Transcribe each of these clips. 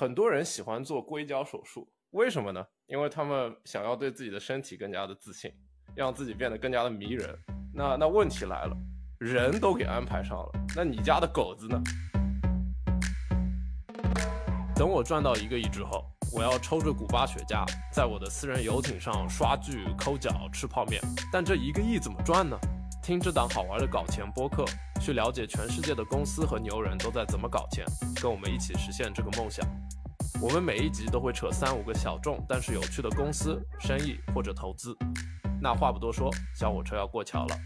很多人喜欢做硅胶手术，为什么呢？因为他们想要对自己的身体更加的自信，让自己变得更加的迷人。那那问题来了，人都给安排上了，那你家的狗子呢？等我赚到一个亿之后，我要抽着古巴雪茄，在我的私人游艇上刷剧、抠脚、吃泡面。但这一个亿怎么赚呢？听这档好玩的搞钱播客，去了解全世界的公司和牛人都在怎么搞钱，跟我们一起实现这个梦想。我们每一集都会扯三五个小众但是有趣的公司、生意或者投资。那话不多说，小火车要过桥了。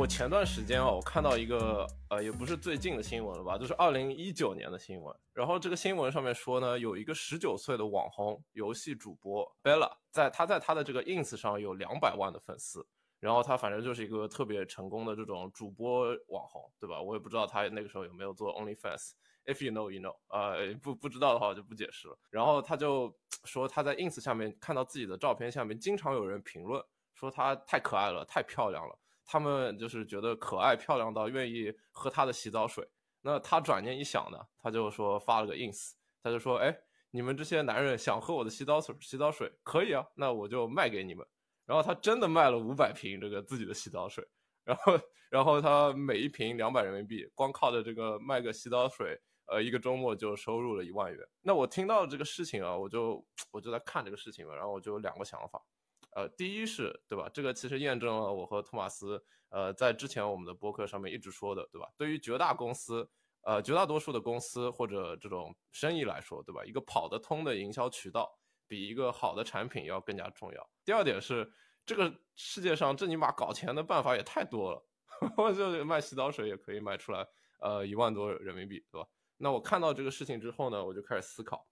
我前段时间啊，我看到一个呃，也不是最近的新闻了吧，就是二零一九年的新闻。然后这个新闻上面说呢，有一个十九岁的网红游戏主播 Bella，在他在他的这个 Ins 上有两百万的粉丝。然后他反正就是一个特别成功的这种主播网红，对吧？我也不知道他那个时候有没有做 OnlyFans。If you know, you know。呃，不不知道的话我就不解释了。然后他就说他在 Ins 下面看到自己的照片下面经常有人评论说他太可爱了，太漂亮了。他们就是觉得可爱漂亮到愿意喝他的洗澡水。那他转念一想呢，他就说发了个 Ins，他就说，哎，你们这些男人想喝我的洗澡水，洗澡水可以啊，那我就卖给你们。然后他真的卖了五百瓶这个自己的洗澡水，然后然后他每一瓶两百人民币，光靠着这个卖个洗澡水，呃，一个周末就收入了一万元。那我听到这个事情啊，我就我就在看这个事情嘛，然后我就有两个想法，呃，第一是对吧？这个其实验证了我和托马斯呃在之前我们的播客上面一直说的，对吧？对于绝大公司，呃，绝大多数的公司或者这种生意来说，对吧？一个跑得通的营销渠道。比一个好的产品要更加重要。第二点是，这个世界上这尼玛搞钱的办法也太多了，我就卖洗澡水也可以卖出来，呃，一万多人民币，对吧？那我看到这个事情之后呢，我就开始思考，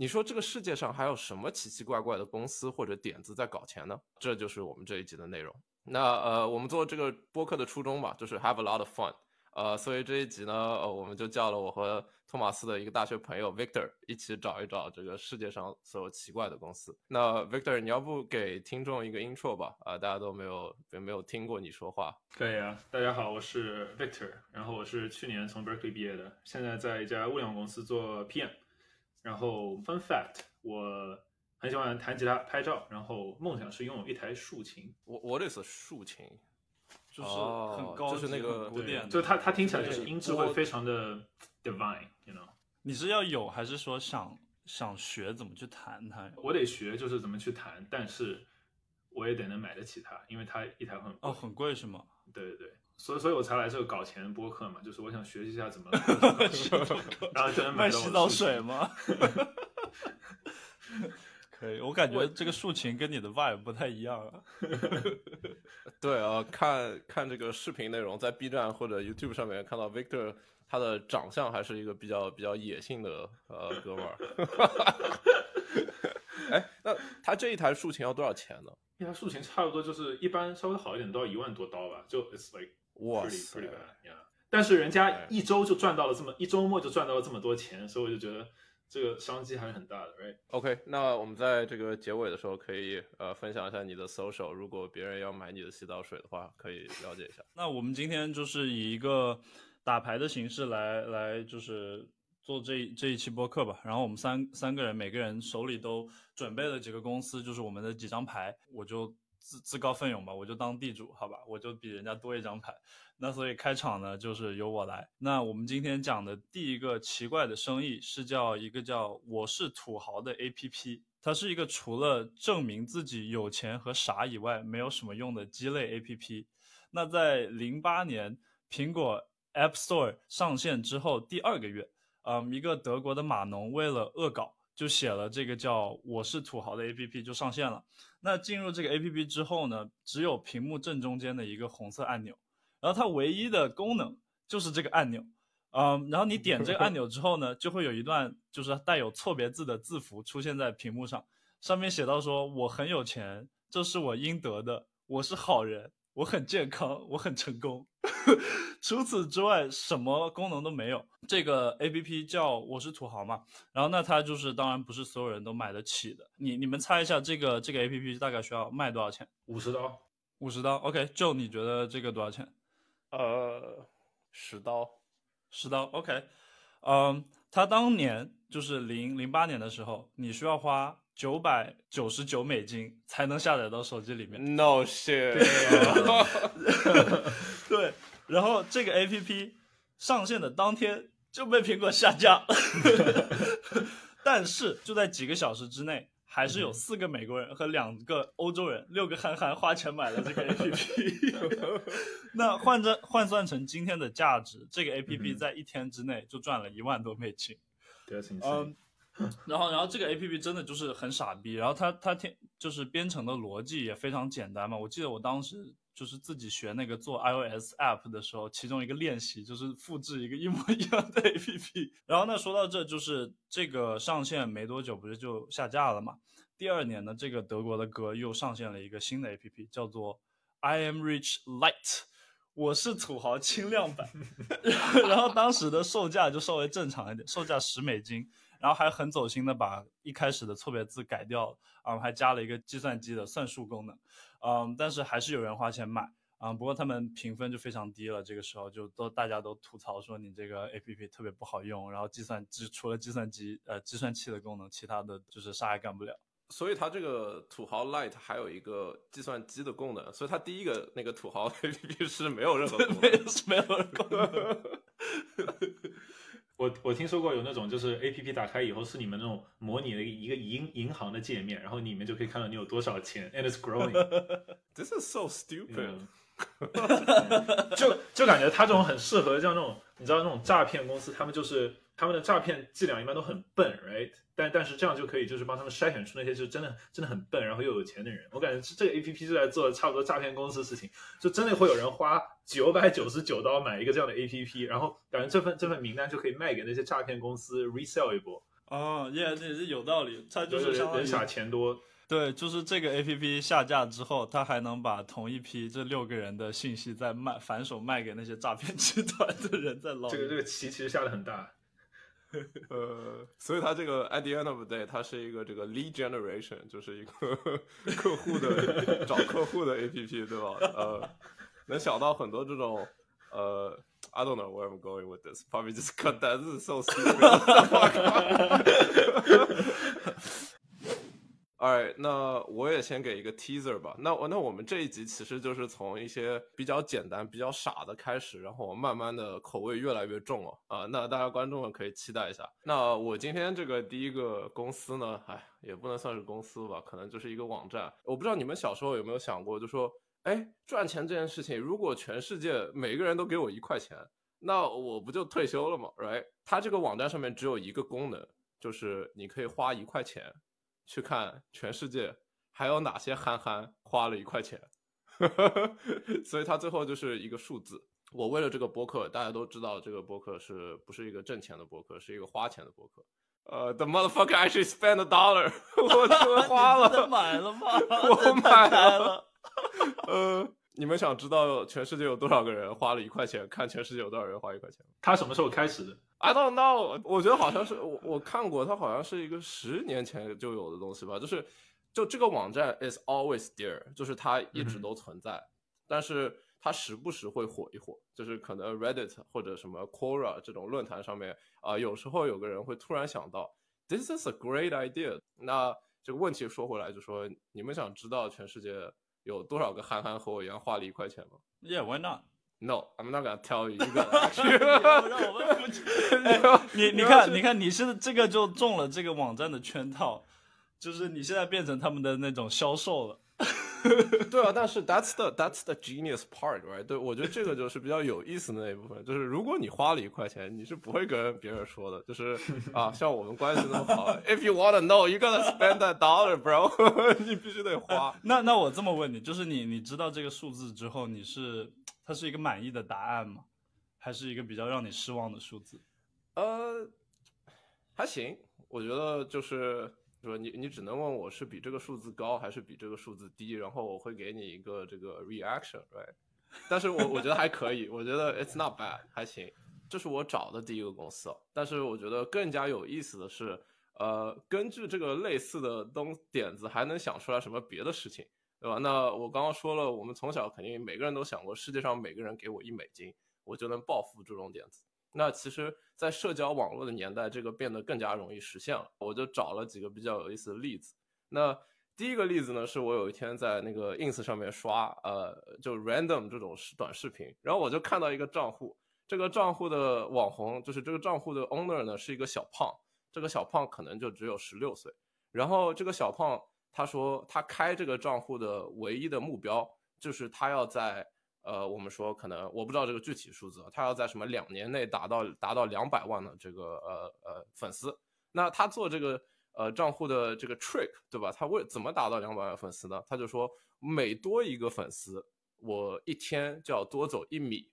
你说这个世界上还有什么奇奇怪怪的公司或者点子在搞钱呢？这就是我们这一集的内容。那呃，我们做这个播客的初衷吧，就是 have a lot of fun。呃，所以这一集呢，呃，我们就叫了我和托马斯的一个大学朋友 Victor 一起找一找这个世界上所有奇怪的公司。那 Victor，你要不给听众一个 intro 吧？啊，大家都没有没有听过你说话。可以啊，大家好，我是 Victor，然后我是去年从 Berkeley 毕业的，现在在一家物联网公司做 PM。然后 Fun Fact，我很喜欢弹吉他、拍照，然后梦想是拥有一台竖琴。我我这是竖琴。就是很高，就是那个古典，就它它听起来就是音质会非常的 divine，you know。你是要有还是说想想学怎么去弹它？我得学就是怎么去弹，但是我也得能买得起它，因为它一台很哦很贵是吗？对对对，所以所以我才来这个搞钱播客嘛，就是我想学习一下怎么，然后就能买洗澡水吗？可以，我感觉这个竖琴跟你的 vibe 不太一样啊。对啊，看看这个视频内容，在 B 站或者 YouTube 上面看到 Victor，他的长相还是一个比较比较野性的呃哥们儿。哎，那他这一台竖琴要多少钱呢？一台竖琴差不多就是一般稍微好一点都要一万多刀吧，就 it's like 哇塞，但是人家一周就赚到了这么一周末就赚到了这么多钱，所以我就觉得。这个商机还是很大的，right？OK，那我们在这个结尾的时候可以呃分享一下你的 social，如果别人要买你的洗澡水的话，可以了解一下。那我们今天就是以一个打牌的形式来来就是做这这一期播客吧。然后我们三三个人每个人手里都准备了几个公司，就是我们的几张牌，我就。自自告奋勇吧，我就当地主，好吧，我就比人家多一张牌。那所以开场呢，就是由我来。那我们今天讲的第一个奇怪的生意是叫一个叫“我是土豪”的 APP，它是一个除了证明自己有钱和傻以外没有什么用的鸡肋 APP。那在零八年苹果 App Store 上线之后第二个月，嗯，一个德国的码农为了恶搞。就写了这个叫“我是土豪”的 A P P 就上线了。那进入这个 A P P 之后呢，只有屏幕正中间的一个红色按钮，然后它唯一的功能就是这个按钮。嗯，然后你点这个按钮之后呢，就会有一段就是带有错别字的字符出现在屏幕上，上面写到说：“我很有钱，这是我应得的，我是好人。”我很健康，我很成功。除此之外，什么功能都没有。这个 A P P 叫我是土豪嘛，然后那它就是当然不是所有人都买得起的。你你们猜一下，这个这个 A P P 大概需要卖多少钱？五十刀，五十刀。OK，就你觉得这个多少钱？呃，十刀。十刀，OK，嗯，它当年就是零零八年的时候，你需要花九百九十九美金才能下载到手机里面。No shit，对，然后这个 APP 上线的当天就被苹果下架，但是就在几个小时之内，还是有四个美国人和两个欧洲人，六个憨憨花钱买了这个 APP。那换着换算成今天的价值，这个 APP 在一天之内就赚了一万多美金。嗯 然后然后这个 A P P 真的就是很傻逼，然后它它天就是编程的逻辑也非常简单嘛。我记得我当时就是自己学那个做 iOS app 的时候，其中一个练习就是复制一个一模一样的 A P P。然后呢，说到这就是这个上线没多久不是就下架了嘛？第二年呢，这个德国的歌又上线了一个新的 A P P，叫做 I Am Rich Light。我是土豪轻量版，然后当时的售价就稍微正常一点，售价十美金，然后还很走心的把一开始的错别字改掉了，啊、还加了一个计算机的算术功能，嗯，但是还是有人花钱买，啊、不过他们评分就非常低了，这个时候就都大家都吐槽说你这个 A P P 特别不好用，然后计算机除了计算机呃计算器的功能，其他的就是啥也干不了。所以它这个土豪 Lite 还有一个计算机的功能，所以它第一个那个土豪 APP 是没有任何功没能有 没有人功能。我我听说过有那种就是 A P P 打开以后是你们那种模拟的一个银银行的界面，然后里面就可以看到你有多少钱，and it's growing。This is so stupid。嗯就就感觉他这种很适合像那种你知道那种诈骗公司，他们就是他们的诈骗伎俩一般都很笨，right？但但是这样就可以就是帮他们筛选出那些就是真的真的很笨，然后又有钱的人。我感觉这个 A P P 就在做差不多诈骗公司的事情，就真的会有人花九百九十九刀买一个这样的 A P P，然后感觉这份这份名单就可以卖给那些诈骗公司 resell 一波，哦，也也是有道理，他就就是人傻钱多。对，就是这个 A P P 下架之后，他还能把同一批这六个人的信息再卖反手卖给那些诈骗集团的人，再捞。这个这个棋其实下的很大。呃，所以它这个 at the end of the day，它是一个这个 lead generation，就是一个客户的找客户的 APP，对吧？呃，能想到很多这种呃，I don't know where I'm going with this. Probably just cut that. This is so stupid. Alright，那我也先给一个 teaser 吧。那我那我们这一集其实就是从一些比较简单、比较傻的开始，然后我慢慢的口味越来越重哦。啊，那大家观众们可以期待一下。那我今天这个第一个公司呢，哎，也不能算是公司吧，可能就是一个网站。我不知道你们小时候有没有想过，就说，哎，赚钱这件事情，如果全世界每个人都给我一块钱，那我不就退休了吗？Right？它这个网站上面只有一个功能，就是你可以花一块钱。去看全世界还有哪些憨憨花了一块钱，所以它最后就是一个数字。我为了这个播客，大家都知道这个播客是不是一个挣钱的播客，是一个花钱的播客。呃、uh,，the motherfucker actually spent a dollar，我 花了，买了吗？我买了。呃，你们想知道全世界有多少个人花了一块钱看全世界有多少人花一块钱？他什么时候开始的？I don't know，我觉得好像是我我看过，它好像是一个十年前就有的东西吧。就是就这个网站 is always there，就是它一直都存在，嗯、但是它时不时会火一火。就是可能 Reddit 或者什么 Quora 这种论坛上面啊、呃，有时候有个人会突然想到，This is a great idea。那这个问题说回来，就说你们想知道全世界有多少个憨憨和我一样花了一块钱吗？Yeah，why not？No, I'm not gonna tell you 一个。让我们。你你看，你看，你是这个就中了这个网站的圈套，就是你现在变成他们的那种销售了。对啊，但是 that's the that's the genius part, right？对，我觉得这个就是比较有意思的那一部分，就是如果你花了一块钱，你是不会跟别人说的，就是 啊，像我们关系那么好，if you wanna know, you gotta spend that dollar, bro，你必须得花。那那我这么问你，就是你你知道这个数字之后，你是它是一个满意的答案吗？还是一个比较让你失望的数字？呃，还行，我觉得就是。说你你只能问我是比这个数字高还是比这个数字低，然后我会给你一个这个 reaction，right？但是我我觉得还可以，我觉得 it's not bad，还行。这是我找的第一个公司，但是我觉得更加有意思的是，呃，根据这个类似的东点子，还能想出来什么别的事情，对吧？那我刚刚说了，我们从小肯定每个人都想过，世界上每个人给我一美金，我就能暴富这种点子。那其实，在社交网络的年代，这个变得更加容易实现了。我就找了几个比较有意思的例子。那第一个例子呢，是我有一天在那个 ins 上面刷，呃，就 random 这种短视频，然后我就看到一个账户，这个账户的网红就是这个账户的 owner 呢是一个小胖，这个小胖可能就只有十六岁。然后这个小胖他说，他开这个账户的唯一的目标就是他要在。呃，我们说可能我不知道这个具体数字，他要在什么两年内达到达到两百万的这个呃呃粉丝，那他做这个呃账户的这个 trick 对吧？他为怎么达到两百万粉丝呢？他就说每多一个粉丝，我一天就要多走一米，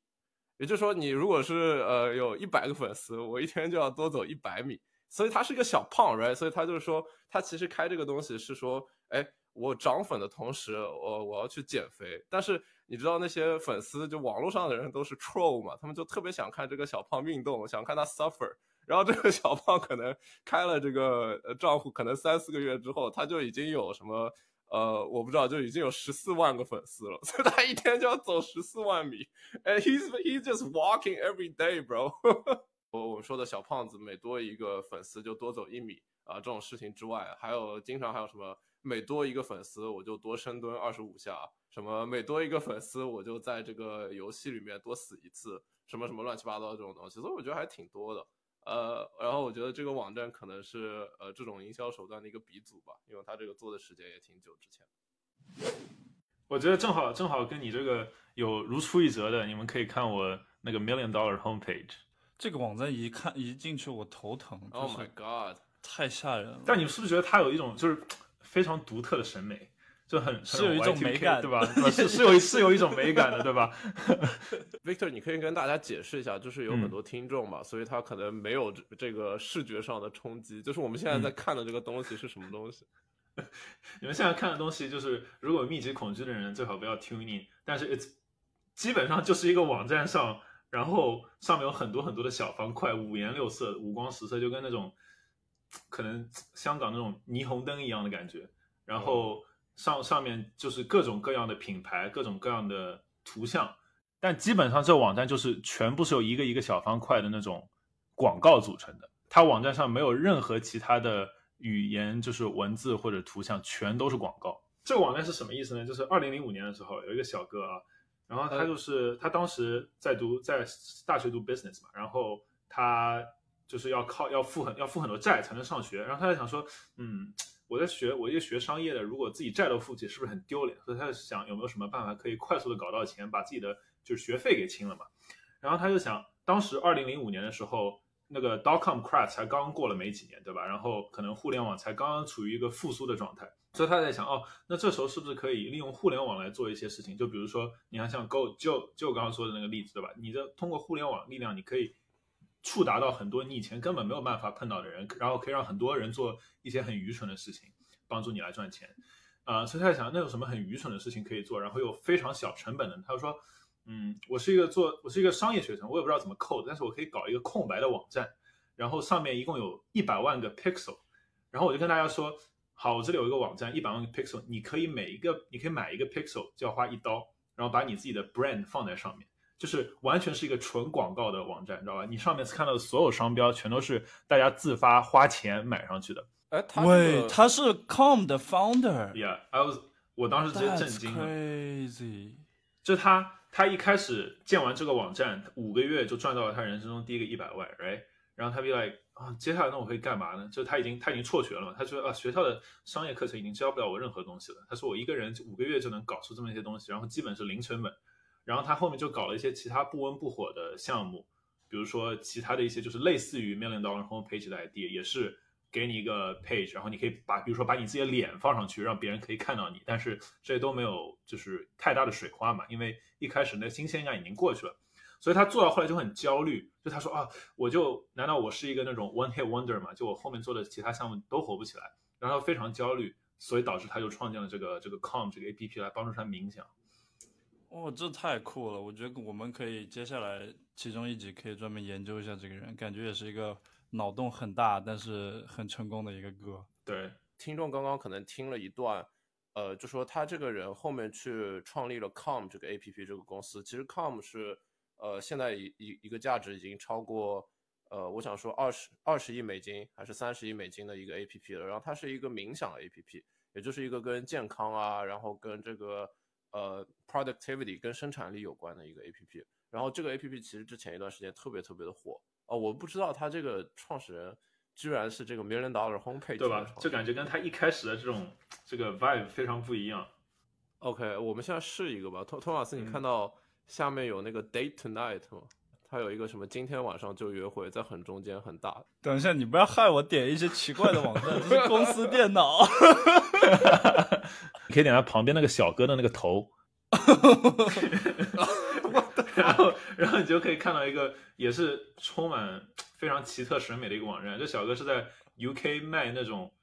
也就是说你如果是呃有一百个粉丝，我一天就要多走一百米，所以他是一个小胖，right？所以他就是说他其实开这个东西是说，哎，我涨粉的同时，我我要去减肥，但是。你知道那些粉丝就网络上的人都是 troll 嘛，他们就特别想看这个小胖运动，想看他 suffer。然后这个小胖可能开了这个账户，可能三四个月之后，他就已经有什么呃，我不知道，就已经有十四万个粉丝了。所以他一天就要走十四万米。哎，he's he's just walking every day, bro。我们说的小胖子每多一个粉丝就多走一米啊，这种事情之外，还有经常还有什么？每多一个粉丝，我就多深蹲二十五下。什么每多一个粉丝，我就在这个游戏里面多死一次。什么什么乱七八糟这种东西，所以我觉得还挺多的。呃，然后我觉得这个网站可能是呃这种营销手段的一个鼻祖吧，因为他这个做的时间也挺久之前。我觉得正好正好跟你这个有如出一辙的，你们可以看我那个 Million Dollar Homepage。这个网站一看一进去我头疼。Oh my god，太吓人了。但你们是不是觉得它有一种就是？非常独特的审美，就很是有一种美感，对吧？是是有是有一种美感的，对吧？Victor，你可以跟大家解释一下，就是有很多听众嘛，所以他可能没有这个视觉上的冲击。就是我们现在在看的这个东西是什么东西？你们现在看的东西就是，如果密集恐惧的人最好不要 tune in，但是 it's 基本上就是一个网站上，然后上面有很多很多的小方块，五颜六色、五光十色，就跟那种。可能香港那种霓虹灯一样的感觉，然后上上面就是各种各样的品牌，各种各样的图像，但基本上这网站就是全部是由一个一个小方块的那种广告组成的。它网站上没有任何其他的语言，就是文字或者图像，全都是广告。这个网站是什么意思呢？就是二零零五年的时候，有一个小哥啊，然后他就是他当时在读在大学读 business 嘛，然后他。就是要靠要付很要付很多债才能上学，然后他就想说，嗯，我在学我一个学商业的，如果自己债都付不起，是不是很丢脸？所以他就想有没有什么办法可以快速的搞到钱，把自己的就是学费给清了嘛。然后他就想，当时二零零五年的时候，那个 dot com crash 才刚过了没几年，对吧？然后可能互联网才刚刚处于一个复苏的状态，所以他在想，哦，那这时候是不是可以利用互联网来做一些事情？就比如说，你看像 Go 就就刚刚说的那个例子，对吧？你的通过互联网力量，你可以。触达到很多你以前根本没有办法碰到的人，然后可以让很多人做一些很愚蠢的事情，帮助你来赚钱，啊，所以他在想那有什么很愚蠢的事情可以做，然后又非常小成本的。他就说，嗯，我是一个做我是一个商业学生，我也不知道怎么 code，但是我可以搞一个空白的网站，然后上面一共有一百万个 pixel，然后我就跟大家说，好，我这里有一个网站，一百万个 pixel，你可以每一个你可以买一个 pixel 就要花一刀，然后把你自己的 brand 放在上面。就是完全是一个纯广告的网站，你知道吧？你上面看到的所有商标全都是大家自发花钱买上去的。哎，他喂，他是 Com 的 founder。Yeah，I was，我当时直接震惊了。Crazy。就他，他一开始建完这个网站，五个月就赚到了他人生中第一个一百万，right？然后他 be like，啊，接下来那我可以干嘛呢？就他已经他已经辍学了嘛？他说啊，学校的商业课程已经教不了我任何东西了。他说我一个人五个月就能搞出这么一些东西，然后基本是零成本。然后他后面就搞了一些其他不温不火的项目，比如说其他的一些就是类似于 Million Dollar Home Page 的 idea，也是给你一个 page，然后你可以把比如说把你自己的脸放上去，让别人可以看到你，但是这都没有就是太大的水花嘛，因为一开始那新鲜感已经过去了，所以他做到后来就很焦虑，就他说啊，我就难道我是一个那种 one hit wonder 嘛？就我后面做的其他项目都火不起来，然后非常焦虑，所以导致他就创建了这个这个 Com 这个 A P P 来帮助他冥想。哦，这太酷了！我觉得我们可以接下来其中一集可以专门研究一下这个人，感觉也是一个脑洞很大，但是很成功的一个歌。对，听众刚刚可能听了一段，呃，就说他这个人后面去创立了 Com 这个 APP 这个公司，其实 Com 是呃，现在一一一个价值已经超过呃，我想说二十二十亿美金还是三十亿美金的一个 A P P 了。然后它是一个冥想 A P P，也就是一个跟健康啊，然后跟这个呃 productivity 跟生产力有关的一个 A P P。然后这个 A P P 其实之前一段时间特别特别的火哦，我不知道他这个创始人居然是这个 Million Dollar Homepage 对吧？就感觉跟他一开始的这种这个 vibe 非常不一样。OK，我们现在试一个吧。托托马斯，你看到下面有那个 Date Tonight 吗？它有一个什么今天晚上就约会，在很中间很大。等一下，你不要害我点一些奇怪的网站，这是公司电脑。你可以点它旁边那个小哥的那个头。然后，然后你就可以看到一个也是充满非常奇特审美的一个网站。这小哥是在 UK 卖那种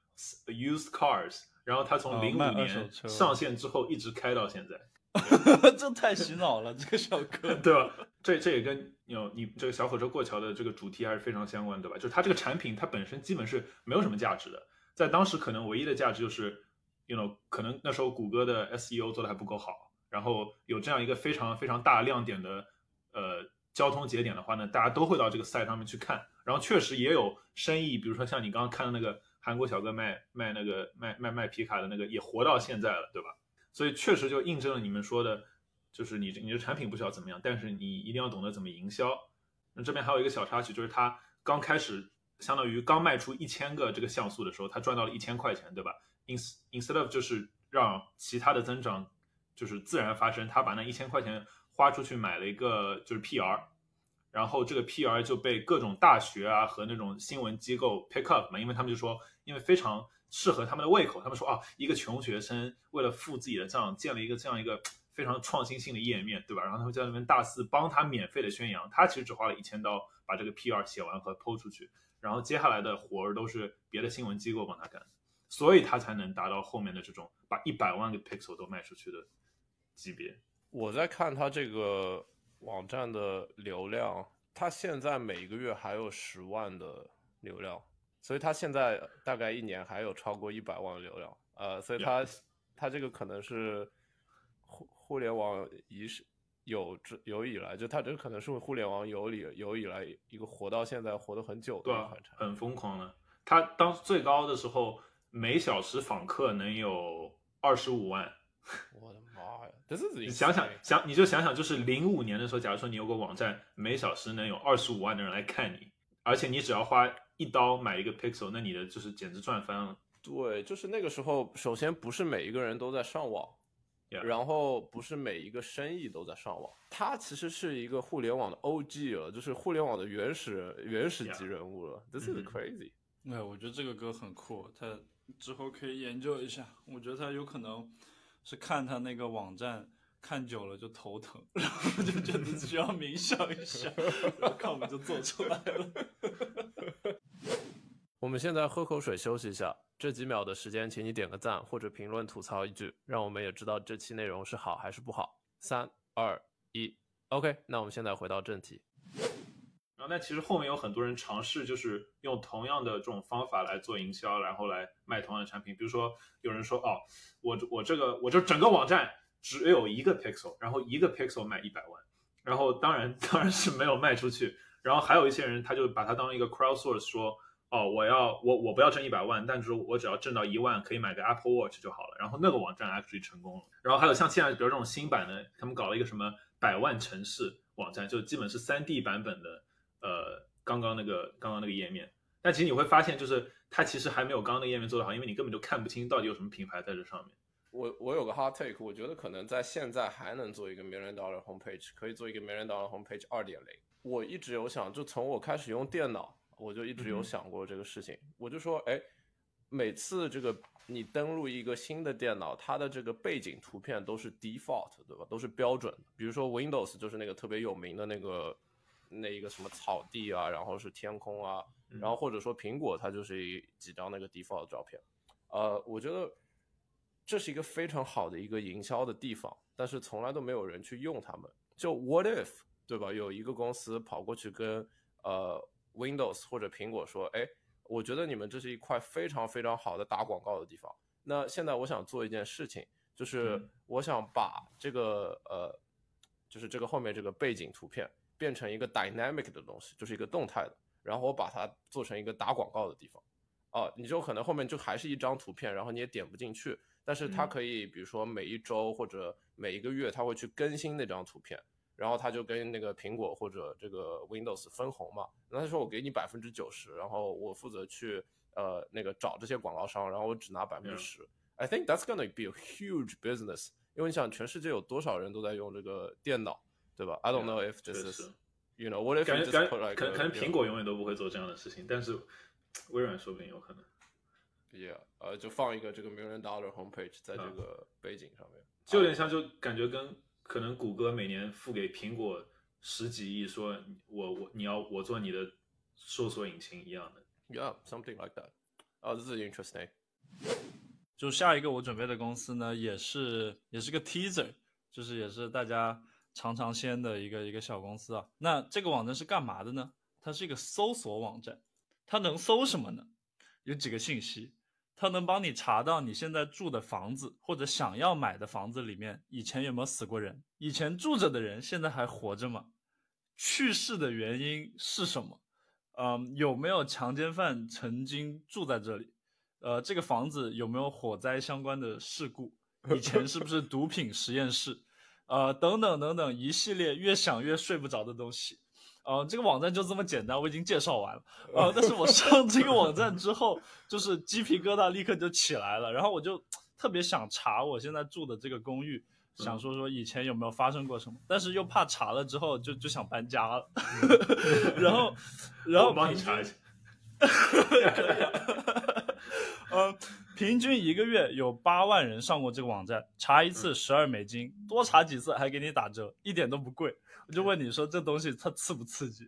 used cars。然后他从零五年上线之后一直开到现在，这太洗脑了，这个小哥，对吧？这这也跟有你这个小火车过桥的这个主题还是非常相关，对吧？就是它这个产品它本身基本是没有什么价值的，在当时可能唯一的价值就是，you know，可能那时候谷歌的 SEO 做的还不够好，然后有这样一个非常非常大亮点的呃交通节点的话呢，大家都会到这个 site 上面去看，然后确实也有生意，比如说像你刚刚看的那个。韩国小哥卖卖那个卖卖卖皮卡的那个也活到现在了，对吧？所以确实就印证了你们说的，就是你你的产品不需要怎么样，但是你一定要懂得怎么营销。那这边还有一个小插曲，就是他刚开始相当于刚卖出一千个这个像素的时候，他赚到了一千块钱，对吧？ins instead of 就是让其他的增长就是自然发生，他把那一千块钱花出去买了一个就是 PR。然后这个 PR 就被各种大学啊和那种新闻机构 pick up 嘛，因为他们就说，因为非常适合他们的胃口，他们说啊，一个穷学生为了付自己的账，建了一个这样一个非常创新性的页面，对吧？然后他们在那边大肆帮他免费的宣扬，他其实只花了一千刀把这个 PR 写完和抛出去，然后接下来的活儿都是别的新闻机构帮他干，所以他才能达到后面的这种把一百万个 pixel 都卖出去的级别。我在看他这个。网站的流量，它现在每一个月还有十万的流量，所以它现在大概一年还有超过一百万的流量。呃，所以它它这个可能是互互联网以有之有以来，就它这可能是互联网有里有以来一个活到现在活得很久的一款产品，很疯狂的。它当最高的时候，每小时访客能有二十五万。我的妈呀！这是你想想想，你就想想，就是零五年的时候，假如说你有个网站，每小时能有二十五万的人来看你，而且你只要花一刀买一个 pixel，那你的就是简直赚翻了。对，就是那个时候，首先不是每一个人都在上网，然后不是每一个生意都在上网。它其实是一个互联网的 OG 了，就是互联网的原始原始级人物了。This is crazy。哎，我觉得这个歌很酷，他之后可以研究一下。我觉得他有可能。是看他那个网站看久了就头疼，然后就觉得需要冥想一下，然后看我们就做出来了。我们现在喝口水休息一下，这几秒的时间，请你点个赞或者评论吐槽一句，让我们也知道这期内容是好还是不好。三二一，OK，那我们现在回到正题。那其实后面有很多人尝试，就是用同样的这种方法来做营销，然后来卖同样的产品。比如说，有人说：“哦，我我这个我就整个网站只有一个 pixel，然后一个 pixel 卖一百万。”然后当然当然是没有卖出去。然后还有一些人，他就把它当一个 crowd source，说：“哦，我要我我不要挣一百万，但是我只要挣到一万，可以买个 Apple Watch 就好了。”然后那个网站 actually 成功了。然后还有像现在比如这种新版的，他们搞了一个什么百万城市网站，就基本是三 D 版本的。呃，刚刚那个刚刚那个页面，但其实你会发现，就是它其实还没有刚刚那个页面做得好，因为你根本就看不清到底有什么品牌在这上面。我我有个 hot take，我觉得可能在现在还能做一个 million dollar homepage，可以做一个 million dollar homepage 二点零。我一直有想，就从我开始用电脑，我就一直有想过这个事情。我就说，哎，每次这个你登录一个新的电脑，它的这个背景图片都是 default，对吧？都是标准的。比如说 Windows 就是那个特别有名的那个。那一个什么草地啊，然后是天空啊，然后或者说苹果它就是一几张那个 default 照片，呃，我觉得这是一个非常好的一个营销的地方，但是从来都没有人去用它们。就 what if 对吧？有一个公司跑过去跟呃 Windows 或者苹果说，哎，我觉得你们这是一块非常非常好的打广告的地方。那现在我想做一件事情，就是我想把这个呃，就是这个后面这个背景图片。变成一个 dynamic 的东西，就是一个动态的，然后我把它做成一个打广告的地方。哦，你就可能后面就还是一张图片，然后你也点不进去，但是它嗯可以，比如说每一周或者每一个月，它会去更新那张图片，然后它就跟那个苹果或者这个 Windows 分红嘛。那他说我给你百分之九十，然后我负责去呃那个找这些广告商，然后我只拿百分之十。I think that's gonna be a huge business，因为你想全世界有多少人都在用这个电脑，对吧？I don't know if this is you know what if 感 you 觉 just 感 put like 可能可能 a, you know- 苹果永远都不会做这样的事情，但是微软说不定有可能。Yeah，呃，就放一个这个 million dollar homepage 在这嗯个背景上面，就有点像，就感觉跟可能谷歌每年付给苹果十几亿，说我我你要我做你的搜索引擎一样的。Yeah，something like that。哦，这是 interesting。就下一个我准备的公司呢，也是也是个 teaser，就是也是大家尝尝鲜的一个一个小公司啊。那这个网站是干嘛的呢？它是一个搜索网站，它能搜什么呢？有几个信息，它能帮你查到你现在住的房子或者想要买的房子里面以前有没有死过人，以前住着的人现在还活着吗？去世的原因是什么？嗯，有没有强奸犯曾经住在这里？呃，这个房子有没有火灾相关的事故？以前是不是毒品实验室？呃，等等等等，一系列越想越睡不着的东西。呃，这个网站就这么简单，我已经介绍完了。呃，但是我上这个网站之后，就是鸡皮疙瘩立刻就起来了，然后我就特别想查我现在住的这个公寓，想说说以前有没有发生过什么，但是又怕查了之后就就想搬家了，然后然后我帮你查一下。呃，平均一个月有八万人上过这个网站，查一次十二美金，多查几次还给你打折，一点都不贵。我就问你说这东西它刺不刺激？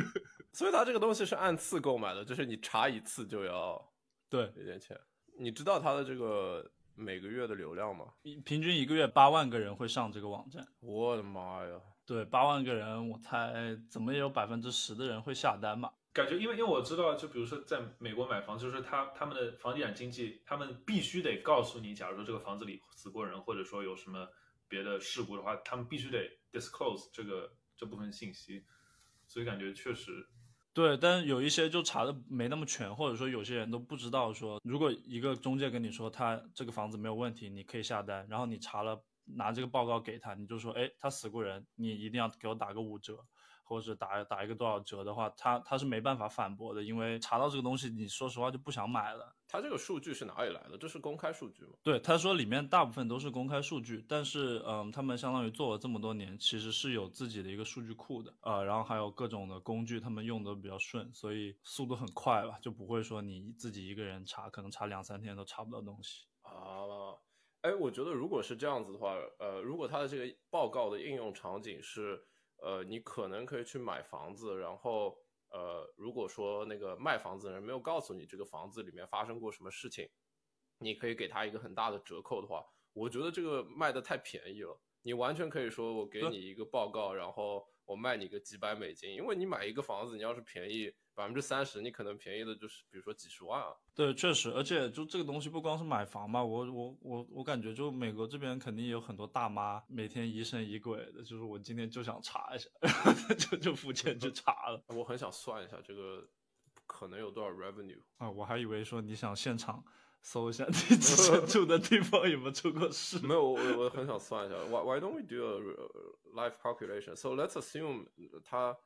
所以它这个东西是按次购买的，就是你查一次就要对，一点钱。你知道它的这个每个月的流量吗？平均一个月八万个人会上这个网站。我的妈呀！对，八万个人，我猜怎么也有百分之十的人会下单吧？感觉，因为因为我知道，就比如说在美国买房，就是他他们的房地产经纪，他们必须得告诉你，假如说这个房子里死过人，或者说有什么别的事故的话，他们必须得 disclose 这个这部分信息，所以感觉确实，对，但有一些就查的没那么全，或者说有些人都不知道说，如果一个中介跟你说他这个房子没有问题，你可以下单，然后你查了拿这个报告给他，你就说，哎，他死过人，你一定要给我打个五折，或者打打一个多少折的话，他他是没办法反驳的，因为查到这个东西，你说实话就不想买了。他这个数据是哪里来的？这是公开数据吗？对，他说里面大部分都是公开数据，但是嗯，他们相当于做了这么多年，其实是有自己的一个数据库的，呃，然后还有各种的工具，他们用的比较顺，所以速度很快吧，就不会说你自己一个人查，可能查两三天都查不到东西。啊，哎，我觉得如果是这样子的话，呃，如果它的这个报告的应用场景是，呃，你可能可以去买房子，然后，呃，如果说那个卖房子的人没有告诉你这个房子里面发生过什么事情，你可以给他一个很大的折扣的话，我觉得这个卖的太便宜了。你完全可以说我给你一个报告，然后我卖你个几百美金，因为你买一个房子，你要是便宜百分之三十，你可能便宜的就是比如说几十万啊。对，确实，而且就这个东西不光是买房嘛，我我我我感觉就美国这边肯定有很多大妈每天疑神疑鬼的，就是我今天就想查一下，就就付钱去查了我很想算一下这个可能有多少 revenue。啊，我还以为说你想现场搜一下你之前 住的地方有没有出过事。没有，我我我很想算一下。Why why don't we do a uh, live calculation? So let's assume 他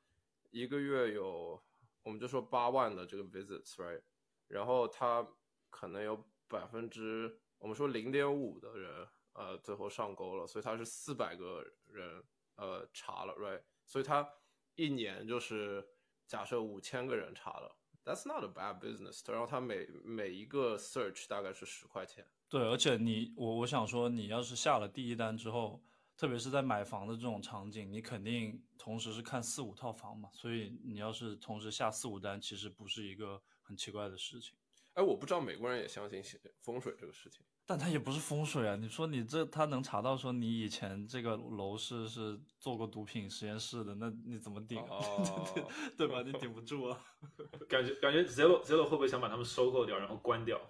一个月有，我们就说八万的这个 visits, right？然后他可能有百分之，我们说零点五的人，呃，最后上钩了，所以他是四百个人，呃，查了，right？所以他一年就是假设五千个人查了。That's not a bad business。然后他每每一个 search 大概是十块钱。对，而且你我我想说，你要是下了第一单之后，特别是在买房的这种场景，你肯定同时是看四五套房嘛，所以你要是同时下四五单，其实不是一个很奇怪的事情。哎，我不知道美国人也相信风水这个事情。但它也不是风水啊！你说你这他能查到说你以前这个楼市是做过毒品实验室的，那你怎么顶啊？哦 对吧？你顶不住啊！感觉感觉 Zillow Zillow 会不会想把他们收购掉，然后关掉？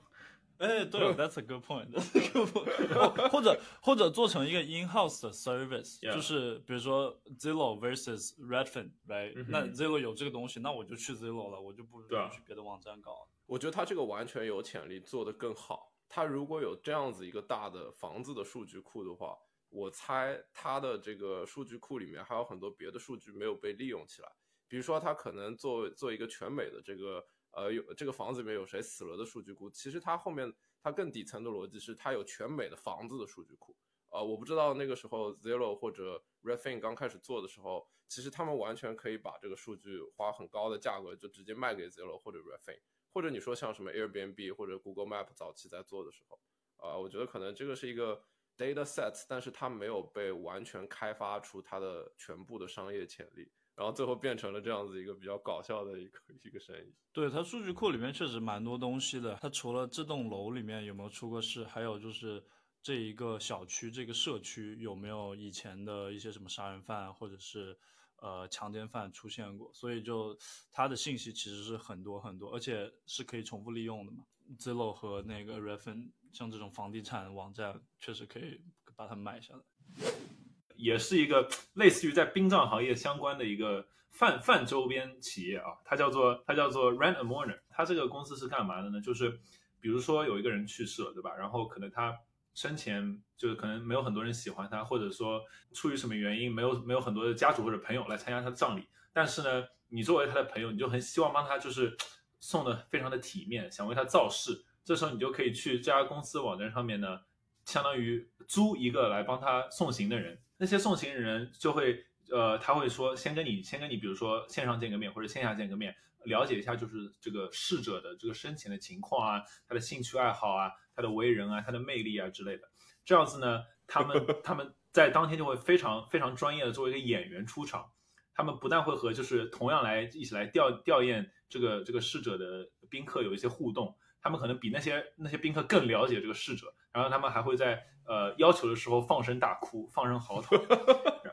哎，对，That's a good point，a good point，。或者或者做成一个 in-house 的 service，就是比如说 Zillow versus Redfin，right？那 Zillow 有这个东西，那我就去 Zillow 了，我就不去别的网站搞。我觉得他这个完全有潜力做得更好。他如果有这样子一个大的房子的数据库的话，我猜他的这个数据库里面还有很多别的数据没有被利用起来。比如说，他可能做做一个全美的这个。呃，有这个房子里面有谁死了的数据库，其实它后面它更底层的逻辑是它有全美的房子的数据库。呃，我不知道那个时候 Zillow 或者 Redfin 刚开始做的时候，其实他们完全可以把这个数据花很高的价格就直接卖给 Zillow 或者 Redfin，或者你说像什么 Airbnb 或者 Google Map 早期在做的时候，啊，我觉得可能这个是一个 data set，但是它没有被完全开发出它的全部的商业潜力。然后最后变成了这样子一个比较搞笑的一个一个生意。对它数据库里面确实蛮多东西的。它除了这栋楼里面有没有出过事，还有就是这一个小区、这个社区有没有以前的一些什么杀人犯或者是呃强奸犯出现过。所以就它的信息其实是很多很多，而且是可以重复利用的嘛。Zillow 和那个 Refin 像这种房地产网站确实可以把它买下来。也是一个 类似于在殡葬行业相关的一个泛泛周边企业啊，它叫做它叫做 Rent a Mourner。它这个公司是干嘛的呢？就是比如说有一个人去世了，对吧？然后可能他生前就是可能没有很多人喜欢他，或者说出于什么原因没有没有很多的家属或者朋友来参加他的葬礼。但是呢，你作为他的朋友，你就很希望帮他就是 送的非常的体面，想为他造势。这时候你就可以去这家公司网站上面呢，相当于租一个来帮他送行的人。那些送行人就会，呃，他会说，先跟你，先跟你，比如说线上见个面，或者线下见个面，了解一下，就是这个逝者的这个生前的情况啊，他的兴趣爱好啊，他的为人啊，他的魅力啊之类的。这样子呢，他们 他们在当天就会非常非常专业的作为一个演员出场，他们不但会和就是同样来一起来吊吊唁这个这个逝者的宾客有一些互动，他们可能比那些那些宾客更了解这个逝者，然后他们还会在。呃，要求的时候放声大哭，放声嚎啕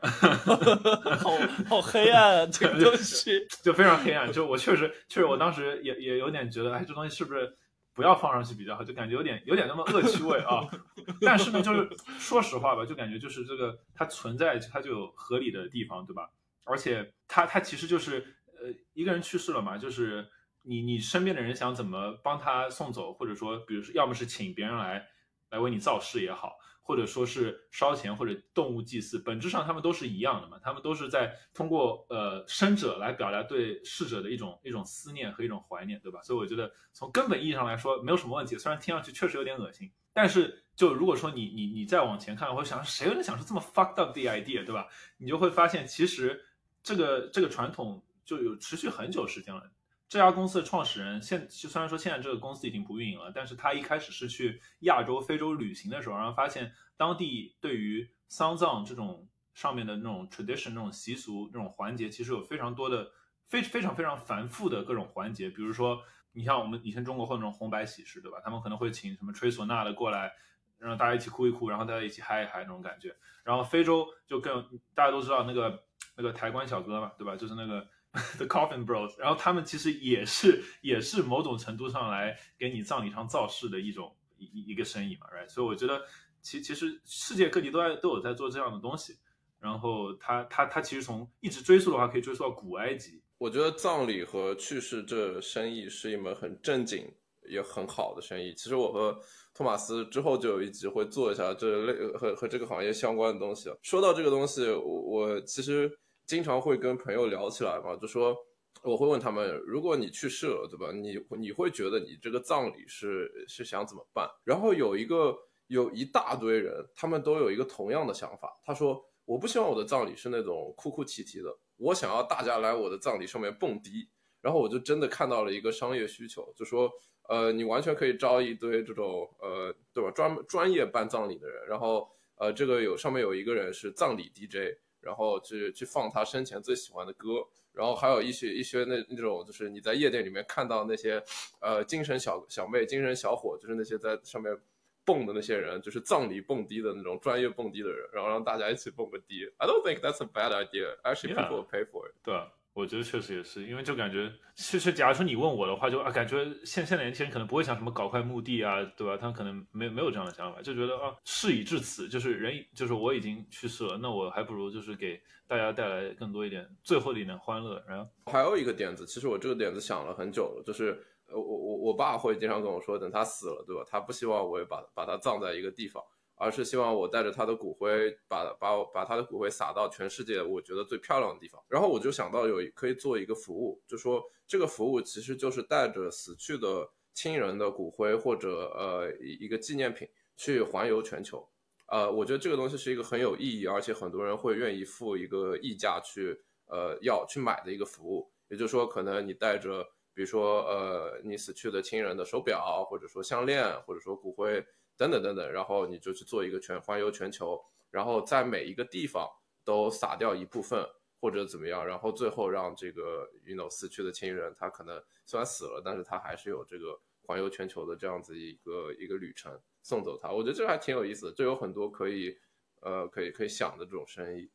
好好黑暗啊！这个东西就非常黑暗。就我确实，确实，我当时也也有点觉得，哎，这东西是不是不要放上去比较好？就感觉有点有点那么恶趣味啊。但是呢，就是说实话吧，就感觉就是这个它存在，它就有合理的地方，对吧？而且它它其实就是呃，一个人去世了嘛，就是你你身边的人想怎么帮他送走，或者说，比如说，要么是请别人来。来为你造势也好，或者说是烧钱或者动物祭祀，本质上他们都是一样的嘛，他们都是在通过呃生者来表达对逝者的一种一种思念和一种怀念，对吧？所以我觉得从根本意义上来说没有什么问题，虽然听上去确实有点恶心，但是就如果说你你你再往前看，我想谁又能想出这么 fucked up 的 idea，对吧？你就会发现其实这个这个传统就有持续很久时间了。这家公司的创始人现虽然说现在这个公司已经不运营了，但是他一开始是去亚洲、非洲旅行的时候，然后发现当地对于丧葬这种上面的那种 tradition、那种习俗、那种环节，其实有非常多的非非常非常繁复的各种环节。比如说，你像我们以前中国会那种红白喜事，对吧？他们可能会请什么吹唢呐的过来，让大家一起哭一哭，然后大家一起嗨一嗨那种感觉。然后非洲就更大家都知道那个那个抬棺小哥嘛，对吧？就是那个。The Coffin Bros，然后他们其实也是也是某种程度上来给你葬礼上造势的一种一一个生意嘛，right？所以我觉得其其实世界各地都在都有在做这样的东西，然后他他他其实从一直追溯的话，可以追溯到古埃及。我觉得葬礼和去世这生意是一门很正经也很好的生意。其实我和托马斯之后就有一集会做一下这类和和这个行业相关的东西。说到这个东西，我我其实。经常会跟朋友聊起来嘛，就说我会问他们，如果你去世了，对吧？你你会觉得你这个葬礼是是想怎么办？然后有一个有一大堆人，他们都有一个同样的想法。他说，我不希望我的葬礼是那种哭哭啼啼的，我想要大家来我的葬礼上面蹦迪。然后我就真的看到了一个商业需求，就说，呃，你完全可以招一堆这种呃，对吧？专专业办葬礼的人，然后呃，这个有上面有一个人是葬礼 DJ。然后去去放他生前最喜欢的歌，然后还有一些一些那那种就是你在夜店里面看到那些呃精神小小妹、精神小伙，就是那些在上面蹦的那些人，就是葬礼蹦迪的那种专业蹦迪的人，然后让大家一起蹦个迪。I don't think that's a bad idea. Actually, people will pay for it. 对，我觉得确实也是，因为就感觉，其实假如说你问我的话，就啊，感觉现现在年轻人可能不会想什么搞块墓地啊，对吧？他们可能没没有这样的想法，就觉得啊，事已至此，就是人就是我已经去世了，那我还不如就是给大家带来更多一点最后的一点欢乐。然后还有一个点子，其实我这个点子想了很久了，就是呃，我我我爸会经常跟我说，等他死了，对吧？他不希望我也把把他葬在一个地方。而是希望我带着他的骨灰，把把把他的骨灰撒到全世界我觉得最漂亮的地方。然后我就想到有可以做一个服务，就说这个服务其实就是带着死去的亲人的骨灰或者呃一个纪念品去环游全球。呃，我觉得这个东西是一个很有意义，而且很多人会愿意付一个溢价去呃要去买的一个服务。也就是说，可能你带着比如说呃你死去的亲人的手表，或者说项链，或者说骨灰。等等等等，然后你就去做一个全环游全球，然后在每一个地方都撒掉一部分或者怎么样，然后最后让这个 you know 死去的亲人，他可能虽然死了，但是他还是有这个环游全球的这样子一个一个旅程送走他。我觉得这还挺有意思的，这有很多可以呃可以可以想的这种生意。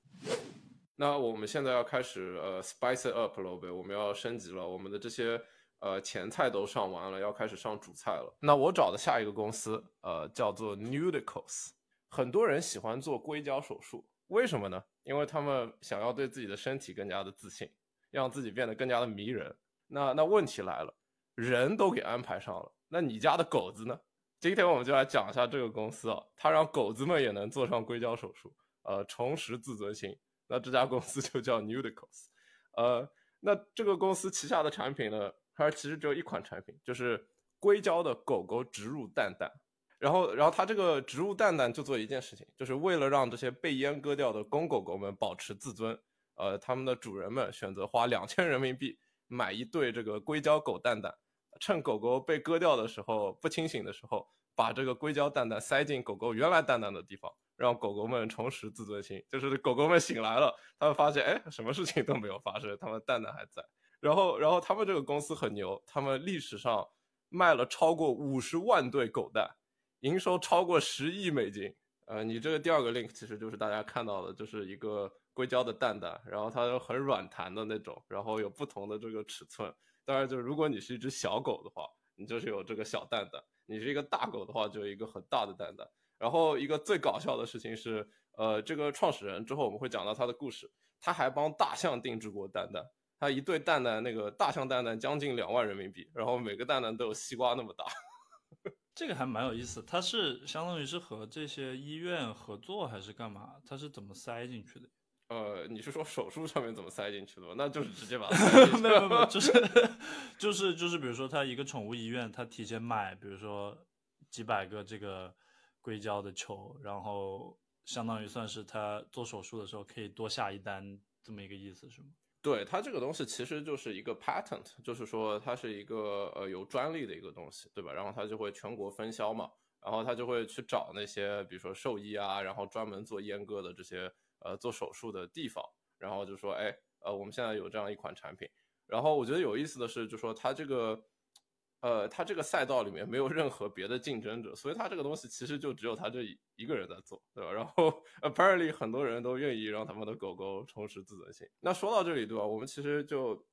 那我们现在要开始呃 spice up 了呗，我们要升级了，我们的这些。呃，前菜都上完了，要开始上主菜了。那我找的下一个公司，呃，叫做 Nudicos。很多人喜欢做硅胶手术，为什么呢？因为他们想要对自己的身体更加的自信，让自己变得更加的迷人。那那问题来了，人都给安排上了，那你家的狗子呢？今天我们就来讲一下这个公司啊，它让狗子们也能做上硅胶手术，呃，重拾自尊心。那这家公司就叫 Nudicos。呃，那这个公司旗下的产品呢？它其实只有一款产品，就是硅胶的狗狗植入蛋蛋。然后，然后它这个植入蛋蛋就做一件事情，就是为了让这些被阉割掉的公狗狗们保持自尊，呃，他们的主人们选择花两千人民币买一对这个硅胶狗蛋蛋，趁狗狗被割掉的时候不清醒的时候，把这个硅胶蛋蛋塞进狗狗原来蛋蛋的地方，让狗狗们重拾自尊心。就是狗狗们醒来了，他们发现，哎，什么事情都没有发生，他们蛋蛋还在。然后，然后他们这个公司很牛，他们历史上卖了超过五十万对狗蛋，营收超过十亿美金。呃，你这个第二个 link 其实就是大家看到的，就是一个硅胶的蛋蛋，然后它很软弹的那种，然后有不同的这个尺寸。当然，就如果你是一只小狗的话，你就是有这个小蛋蛋；你是一个大狗的话，就有一个很大的蛋蛋。然后一个最搞笑的事情是，呃，这个创始人之后我们会讲到他的故事，他还帮大象定制过蛋蛋。它一对蛋蛋，那个大象蛋蛋将近两万人民币，然后每个蛋蛋都有西瓜那么大，这个还蛮有意思。它是相当于是和这些医院合作还是干嘛？它是怎么塞进去的？呃，你是说手术上面怎么塞进去的吗？那就是直接把没有 没有，就是就是就是，比如说他一个宠物医院，他提前买，比如说几百个这个硅胶的球，然后相当于算是他做手术的时候可以多下一单这么一个意思，是吗？对它这个东西其实就是一个 patent，就是说它是一个呃有专利的一个东西，对吧？然后它就会全国分销嘛，然后它就会去找那些比如说兽医啊，然后专门做阉割的这些呃做手术的地方，然后就说哎呃我们现在有这样一款产品，然后我觉得有意思的是，就说它这个。呃，他这个赛道里面没有任何别的竞争者，所以他这个东西其实就只有他这一个人在做，对吧？然后 apparently 很多人都愿意让他们的狗狗重拾自尊心。那说到这里，对吧？我们其实就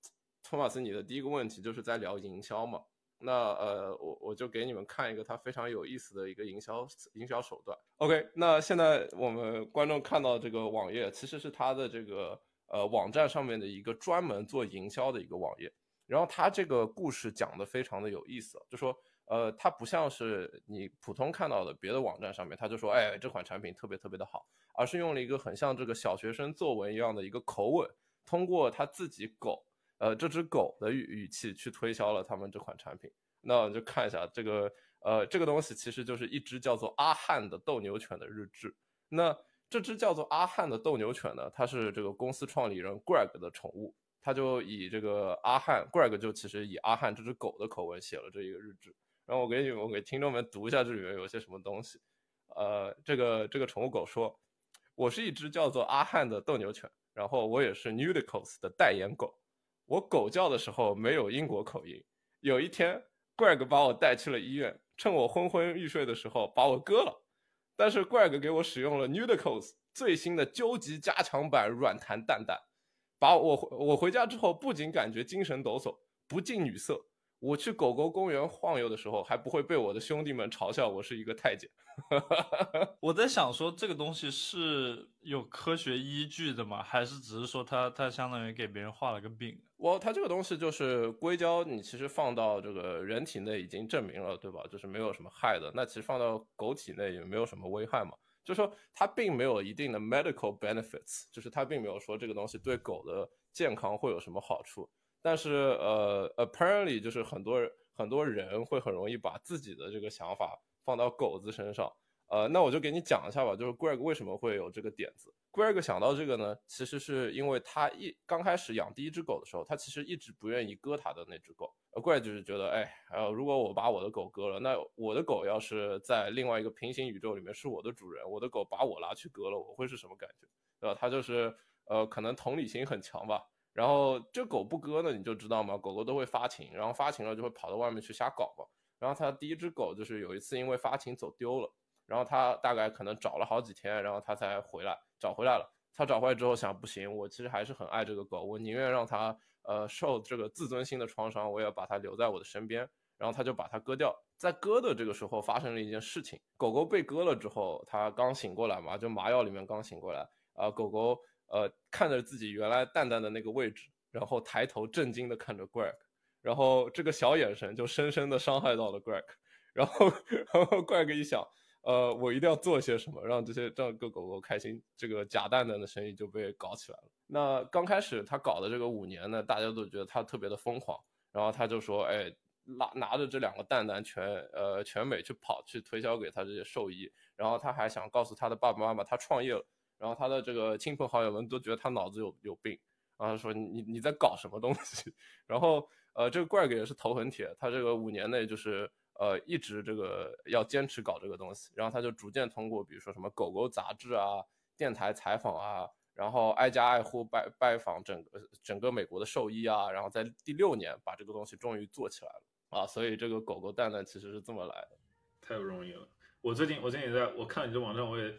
托马斯，你的第一个问题就是在聊营销嘛。那呃，我我就给你们看一个他非常有意思的一个营销营销手段。OK，那现在我们观众看到这个网页，其实是他的这个呃网站上面的一个专门做营销的一个网页。然后他这个故事讲的非常的有意思，就说，呃，他不像是你普通看到的别的网站上面，他就说，哎，这款产品特别特别的好，而是用了一个很像这个小学生作文一样的一个口吻，通过他自己狗，呃，这只狗的语语气去推销了他们这款产品。那我们就看一下这个，呃，这个东西其实就是一只叫做阿汉的斗牛犬的日志。那这只叫做阿汉的斗牛犬呢，它是这个公司创立人 Greg 的宠物。他就以这个阿汉 Greg 就其实以阿汉这只狗的口吻写了这一个日志，然后我给你们我给听众们读一下这里面有些什么东西。呃，这个这个宠物狗说，我是一只叫做阿汉的斗牛犬，然后我也是 Nudicos 的代言狗。我狗叫的时候没有英国口音。有一天，Greg 把我带去了医院，趁我昏昏欲睡的时候把我割了。但是 Greg 给我使用了 Nudicos 最新的究极加强版软弹蛋蛋。把我我回家之后不仅感觉精神抖擞，不近女色。我去狗狗公园晃悠的时候，还不会被我的兄弟们嘲笑我是一个太监。我在想说，这个东西是有科学依据的吗？还是只是说他他相当于给别人画了个饼？我它这个东西就是硅胶，你其实放到这个人体内已经证明了，对吧？就是没有什么害的。那其实放到狗体内也没有什么危害嘛。就说它并没有一定的 medical benefits，就是它并没有说这个东西对狗的健康会有什么好处。但是呃，apparently 就是很多人很多人会很容易把自己的这个想法放到狗子身上。呃，那我就给你讲一下吧，就是 Greg 为什么会有这个点子。Greg 想到这个呢，其实是因为他一刚开始养第一只狗的时候，他其实一直不愿意割他的那只狗。Greg 就是觉得，哎，呃，如果我把我的狗割了，那我的狗要是在另外一个平行宇宙里面是我的主人，我的狗把我拉去割了，我会是什么感觉？对吧？他就是呃，可能同理心很强吧。然后这狗不割呢，你就知道吗？狗狗都会发情，然后发情了就会跑到外面去瞎搞嘛。然后他第一只狗就是有一次因为发情走丢了，然后他大概可能找了好几天，然后他才回来，找回来了。他找回来之后想，不行，我其实还是很爱这个狗，我宁愿让它呃受这个自尊心的创伤，我也要把它留在我的身边。然后他就把它割掉。在割的这个时候发生了一件事情，狗狗被割了之后，它刚醒过来嘛，就麻药里面刚醒过来啊，狗狗。呃，看着自己原来蛋蛋的那个位置，然后抬头震惊的看着 Greg，然后这个小眼神就深深的伤害到了 Greg，然后 然后 Greg 一想，呃，我一定要做些什么让这些这个狗狗开心，这个假蛋蛋的生意就被搞起来了。那刚开始他搞的这个五年呢，大家都觉得他特别的疯狂，然后他就说，哎，拿拿着这两个蛋蛋全呃全美去跑去推销给他这些兽医，然后他还想告诉他的爸爸妈妈他创业了。然后他的这个亲朋好友们都觉得他脑子有有病，然后他说你你在搞什么东西？然后呃，这个怪哥也是头很铁，他这个五年内就是呃一直这个要坚持搞这个东西。然后他就逐渐通过比如说什么狗狗杂志啊、电台采访啊，然后挨家挨户拜拜访整个整个美国的兽医啊，然后在第六年把这个东西终于做起来了啊。所以这个狗狗蛋蛋其实是这么来的，太不容易了。我最近我最近也在我看你这网站，我也。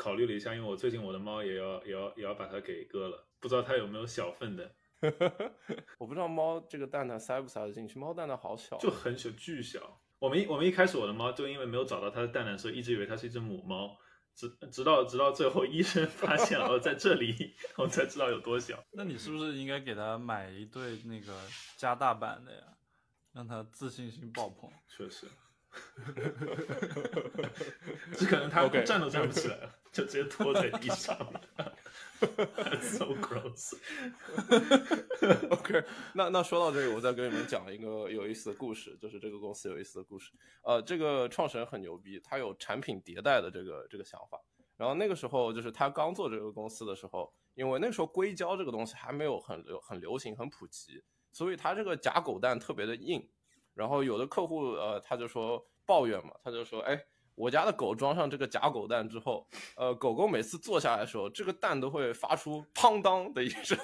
考虑了一下，因为我最近我的猫也要也要也要把它给割了，不知道它有没有小份的。我不知道猫这个蛋蛋塞不塞得进去，猫蛋蛋好小，就很小，巨小。我们一我们一开始我的猫就因为没有找到它的蛋蛋，所以一直以为它是一只母猫，直直到直到最后医生发现了在这里，我才知道有多小。那你是不是应该给它买一对那个加大版的呀，让它自信心爆棚？确实。只可能他站都站不起来了，就直接拖在地上。So gross。OK，那那说到这个，我再给你们讲一个有意思的故事，就是这个公司有意思的故事。呃，这个创始人很牛逼，他有产品迭代的这个这个想法。然后那个时候，就是他刚做这个公司的时候，因为那个时候硅胶这个东西还没有很流很流行、很普及，所以他这个假狗蛋特别的硬。然后有的客户呃，他就说抱怨嘛，他就说，哎，我家的狗装上这个假狗蛋之后，呃，狗狗每次坐下来的时候，这个蛋都会发出砰当的一声，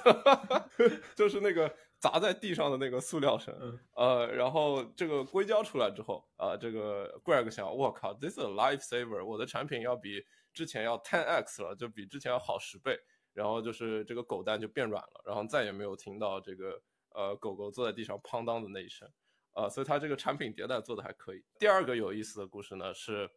就是那个砸在地上的那个塑料声。呃，然后这个硅胶出来之后，啊，这个 Greg 想，我靠，this is a lifesaver，我的产品要比之前要 ten x 了，就比之前要好十倍。然后就是这个狗蛋就变软了，然后再也没有听到这个呃狗狗坐在地上砰当的那一声。啊，所以它这个产品迭代做的还可以。第二个有意思的故事呢是，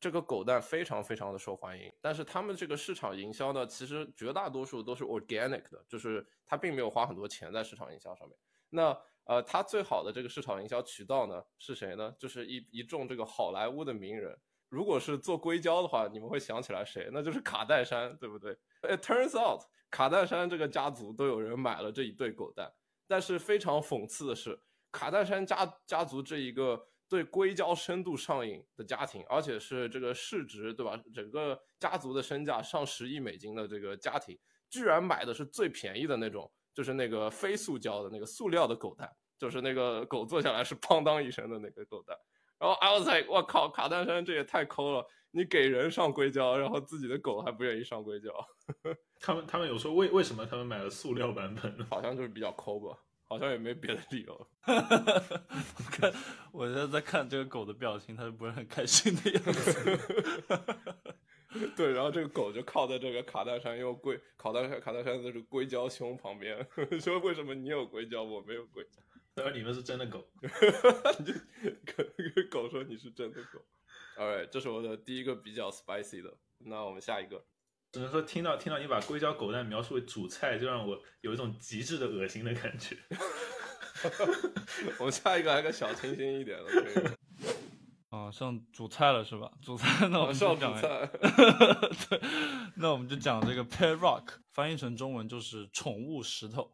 这个狗蛋非常非常的受欢迎，但是他们这个市场营销呢，其实绝大多数都是 organic 的，就是它并没有花很多钱在市场营销上面。那呃，它最好的这个市场营销渠道呢是谁呢？就是一一众这个好莱坞的名人。如果是做硅胶的话，你们会想起来谁？那就是卡戴珊，对不对？It turns out，卡戴珊这个家族都有人买了这一对狗蛋，但是非常讽刺的是。卡戴珊家家族这一个对硅胶深度上瘾的家庭，而且是这个市值对吧？整个家族的身价上十亿美金的这个家庭，居然买的是最便宜的那种，就是那个非塑胶的那个塑料的狗蛋，就是那个狗坐下来是砰当一声的那个狗蛋。然后 I was like，我靠，卡戴珊这也太抠了！你给人上硅胶，然后自己的狗还不愿意上硅胶。他们他们有说为为什么他们买了塑料版本？好像就是比较抠吧。好像也没别的理由。看，我现在在看这个狗的表情，它就不是很开心的样子。对，然后这个狗就靠在这个卡戴珊，因为硅卡戴珊卡戴珊的这个硅胶胸旁边，说为什么你有硅胶，我没有硅胶？他说你们是真的狗，就跟狗说你是真的狗。All right，这是我的第一个比较 spicy 的。那我们下一个，只能说听到听到你把硅胶狗蛋描述为主菜，就让我有一种极致的恶心的感觉。我们下一个来个小清新一点的，可以。啊，上主菜了是吧？主菜，那我们上主就讲。菜。对，那我们就讲这个 Pet Rock，翻译成中文就是宠物石头。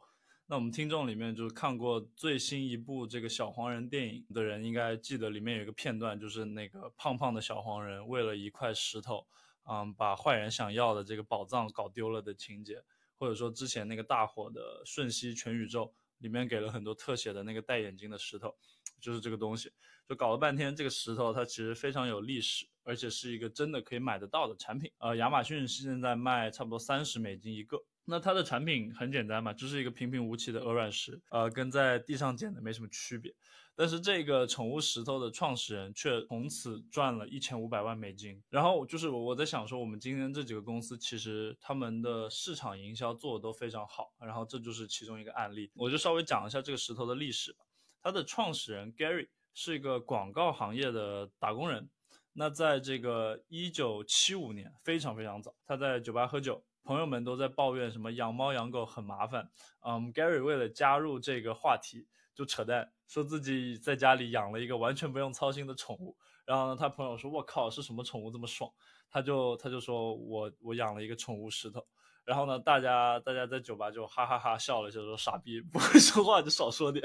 那我们听众里面就是看过最新一部这个小黄人电影的人，应该记得里面有一个片段，就是那个胖胖的小黄人为了一块石头，嗯，把坏人想要的这个宝藏搞丢了的情节，或者说之前那个大火的《瞬息全宇宙》里面给了很多特写的那个戴眼镜的石头，就是这个东西。就搞了半天，这个石头它其实非常有历史，而且是一个真的可以买得到的产品。呃，亚马逊现在卖差不多三十美金一个。那它的产品很简单嘛，就是一个平平无奇的鹅卵石，呃，跟在地上捡的没什么区别。但是这个宠物石头的创始人却从此赚了一千五百万美金。然后就是我我在想说，我们今天这几个公司其实他们的市场营销做的都非常好。然后这就是其中一个案例，我就稍微讲一下这个石头的历史吧。它的创始人 Gary 是一个广告行业的打工人。那在这个一九七五年，非常非常早，他在酒吧喝酒。朋友们都在抱怨什么养猫养狗很麻烦，嗯，Gary 为了加入这个话题就扯淡，说自己在家里养了一个完全不用操心的宠物。然后呢，他朋友说：“我靠，是什么宠物这么爽？”他就他就说我我养了一个宠物石头。然后呢，大家大家在酒吧就哈哈哈笑了，就说傻逼不会说话就少说点。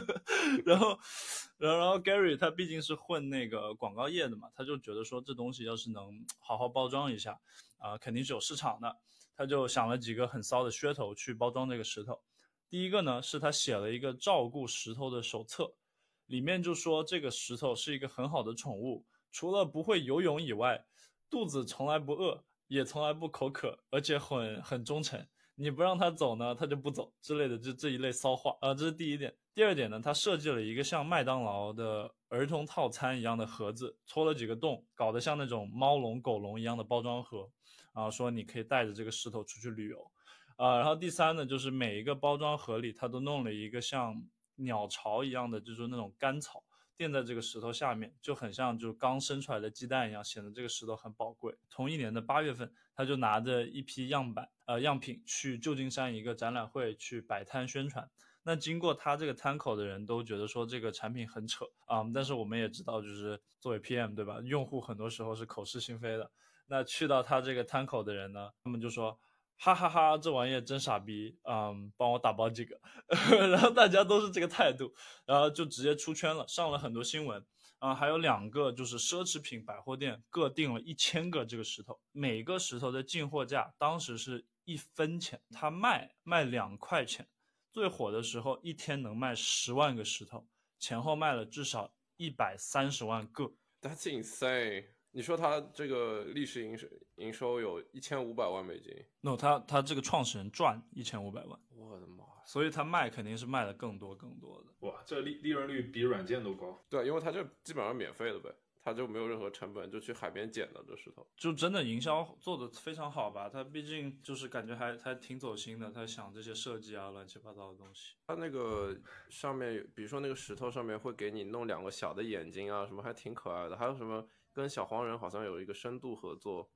然后然后然后 Gary 他毕竟是混那个广告业的嘛，他就觉得说这东西要是能好好包装一下啊，肯定是有市场的。他就想了几个很骚的噱头去包装这个石头。第一个呢，是他写了一个照顾石头的手册，里面就说这个石头是一个很好的宠物，除了不会游泳以外，肚子从来不饿，也从来不口渴，而且很很忠诚。你不让它走呢，它就不走之类的，就这一类骚话啊。这是第一点。第二点呢，他设计了一个像麦当劳的儿童套餐一样的盒子，戳了几个洞，搞得像那种猫笼、狗笼一样的包装盒。然后说你可以带着这个石头出去旅游，啊，然后第三呢，就是每一个包装盒里，它都弄了一个像鸟巢一样的，就是那种干草垫在这个石头下面，就很像就刚生出来的鸡蛋一样，显得这个石头很宝贵。同一年的八月份，他就拿着一批样板呃样品去旧金山一个展览会去摆摊宣传。那经过他这个摊口的人都觉得说这个产品很扯啊，但是我们也知道，就是作为 PM 对吧，用户很多时候是口是心非的。那去到他这个摊口的人呢，他们就说，哈哈哈，这玩意真傻逼，嗯，帮我打包几个，然后大家都是这个态度，然后就直接出圈了，上了很多新闻，啊，还有两个就是奢侈品百货店各订了一千个这个石头，每个石头的进货价当时是一分钱，他卖卖两块钱，最火的时候一天能卖十万个石头，前后卖了至少一百三十万个，That's insane。你说他这个历史营收营收有一千五百万美金？no，他他这个创始人赚一千五百万，我的妈！所以他卖肯定是卖的更多更多的。哇，这利利润率比软件都高。对，因为他这基本上免费的呗。他就没有任何成本，就去海边捡的这石头，就真的营销做的非常好吧？他毕竟就是感觉还还挺走心的，他想这些设计啊，乱七八糟的东西。他那个上面，比如说那个石头上面会给你弄两个小的眼睛啊，什么还挺可爱的。还有什么跟小黄人好像有一个深度合作。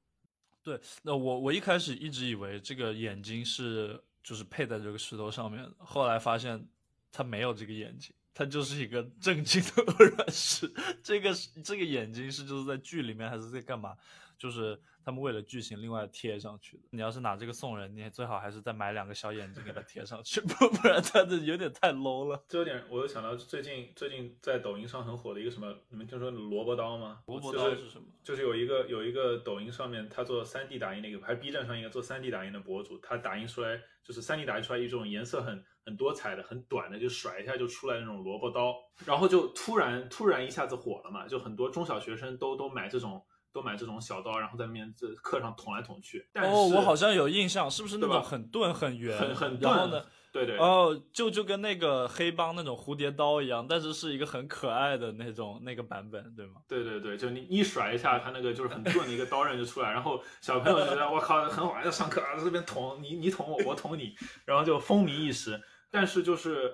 对，那我我一开始一直以为这个眼睛是就是配在这个石头上面的，后来发现他没有这个眼睛。他就是一个正经的 鹅卵石，这个这个眼睛是就是在剧里面还是在干嘛？就是他们为了剧情另外贴上去的。你要是拿这个送人，你最好还是再买两个小眼睛给他贴上去，不不然他这有点太 low 了。这有点，我又想到最近最近在抖音上很火的一个什么，你们听说萝卜刀吗？萝卜刀是什么？就是有一个有一个抖音上面他做 3D 打印那个，还是 B 站上一个做 3D 打印的博主，他打印出来就是 3D 打印出来一种颜色很很多彩的、很短的，就甩一下就出来那种萝卜刀，然后就突然突然一下子火了嘛，就很多中小学生都都买这种。都买这种小刀，然后在面这课上捅来捅去。哦，我好像有印象，是不是那种很钝、很圆、很很然后呢，对对，哦，就就跟那个黑帮那种蝴蝶刀一样，但是是一个很可爱的那种那个版本，对吗？对对对，就你一甩一下，它那个就是很钝的一个刀刃就出来，然后小朋友觉得我靠很好玩，要上课啊，这边捅你，你捅我，我捅你，然后就风靡一时。但是就是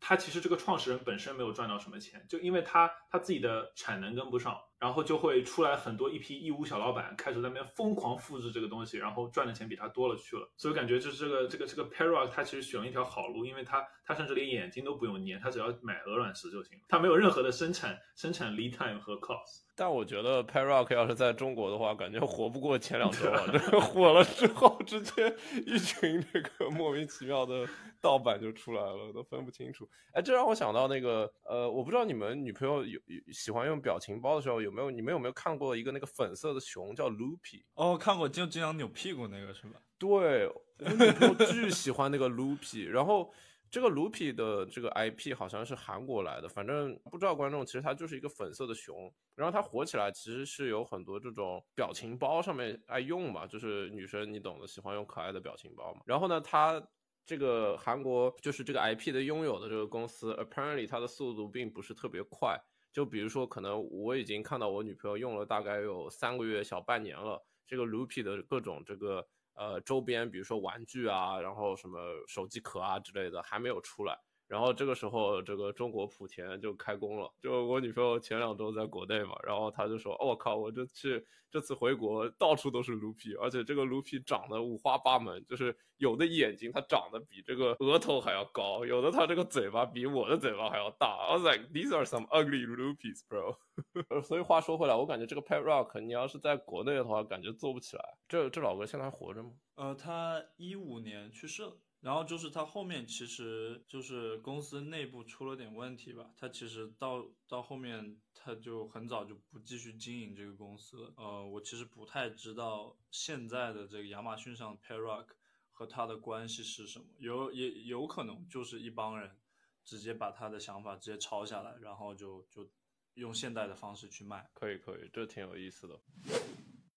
他其实这个创始人本身没有赚到什么钱，就因为他他自己的产能跟不上。然后就会出来很多一批义乌小老板，开始在那边疯狂复制这个东西，然后赚的钱比他多了去了。所以我感觉就是这个这个这个 Parrock 他其实选了一条好路，因为他他甚至连眼睛都不用粘，他只要买鹅卵石就行，他没有任何的生产生产 lead time 和 cost。但我觉得 Parrock 要是在中国的话，感觉活不过前两周啊！这个火了之后，直接一群这个莫名其妙的盗版就出来了，都分不清楚。哎，这让我想到那个呃，我不知道你们女朋友有喜欢用表情包的时候有没有？你们有没有看过一个那个粉色的熊叫 Loopy？哦，看过，就经常扭屁股那个是吧？对，我女朋友巨喜欢那个 Loopy，然后。这个卢皮的这个 IP 好像是韩国来的，反正不知道观众，其实它就是一个粉色的熊，然后它火起来其实是有很多这种表情包上面爱用嘛，就是女生你懂的，喜欢用可爱的表情包嘛。然后呢，它这个韩国就是这个 IP 的拥有的这个公司，apparently 它的速度并不是特别快，就比如说可能我已经看到我女朋友用了大概有三个月小半年了，这个卢皮的各种这个。呃，周边比如说玩具啊，然后什么手机壳啊之类的还没有出来，然后这个时候这个中国莆田就开工了。就我女朋友前两周在国内嘛，然后她就说：“我靠，我这去这次回国到处都是卢皮，而且这个卢皮长得五花八门，就是有的眼睛它长得比这个额头还要高，有的它这个嘴巴比我的嘴巴还要大。I was like, these are some ugly Loopies, bro。所以话说回来，我感觉这个 Pet Rock，你要是在国内的话，感觉做不起来。这这老哥现在还活着吗？呃，他一五年去世了。然后就是他后面其实就是公司内部出了点问题吧。他其实到到后面他就很早就不继续经营这个公司。呃，我其实不太知道现在的这个亚马逊上 p a r o c k 和他的关系是什么。有也有可能就是一帮人直接把他的想法直接抄下来，然后就就。用现代的方式去卖，可以可以，这挺有意思的。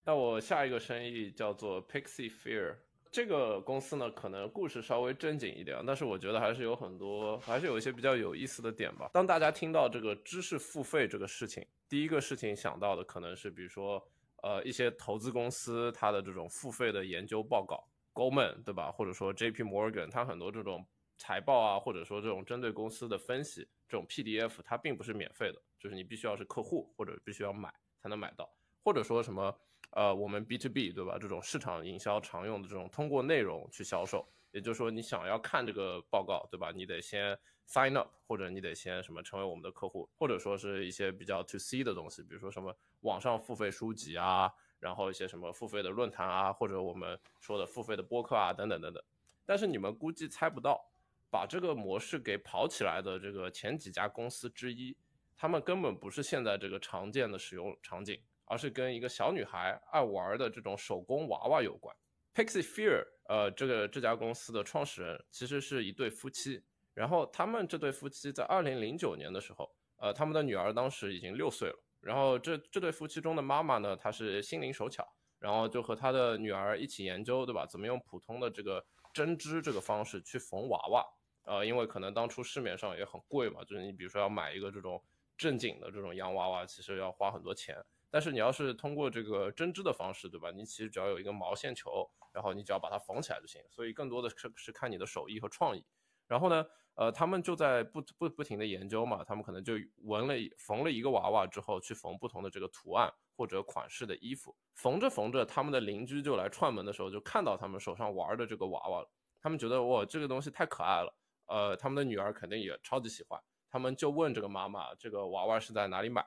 那我下一个生意叫做 Pixie Fear，这个公司呢，可能故事稍微正经一点，但是我觉得还是有很多，还是有一些比较有意思的点吧。当大家听到这个知识付费这个事情，第一个事情想到的可能是，比如说，呃，一些投资公司它的这种付费的研究报告，Goldman 对吧？或者说 JP Morgan，它很多这种财报啊，或者说这种针对公司的分析，这种 PDF 它并不是免费的。就是你必须要是客户，或者必须要买才能买到，或者说什么，呃，我们 B to B 对吧？这种市场营销常用的这种通过内容去销售，也就是说你想要看这个报告对吧？你得先 sign up，或者你得先什么成为我们的客户，或者说是一些比较 to C 的东西，比如说什么网上付费书籍啊，然后一些什么付费的论坛啊，或者我们说的付费的播客啊，等等等等。但是你们估计猜不到，把这个模式给跑起来的这个前几家公司之一。他们根本不是现在这个常见的使用场景，而是跟一个小女孩爱玩的这种手工娃娃有关。Pixie Fear，呃，这个这家公司的创始人其实是一对夫妻，然后他们这对夫妻在二零零九年的时候，呃，他们的女儿当时已经六岁了，然后这这对夫妻中的妈妈呢，她是心灵手巧，然后就和她的女儿一起研究，对吧？怎么用普通的这个针织这个方式去缝娃娃，呃，因为可能当初市面上也很贵嘛，就是你比如说要买一个这种。正经的这种洋娃娃其实要花很多钱，但是你要是通过这个针织的方式，对吧？你其实只要有一个毛线球，然后你只要把它缝起来就行。所以更多的是是看你的手艺和创意。然后呢，呃，他们就在不不不停的研究嘛，他们可能就纹了缝了一个娃娃之后，去缝不同的这个图案或者款式的衣服。缝着缝着，他们的邻居就来串门的时候，就看到他们手上玩的这个娃娃了。他们觉得哇，这个东西太可爱了，呃，他们的女儿肯定也超级喜欢。他们就问这个妈妈，这个娃娃是在哪里买？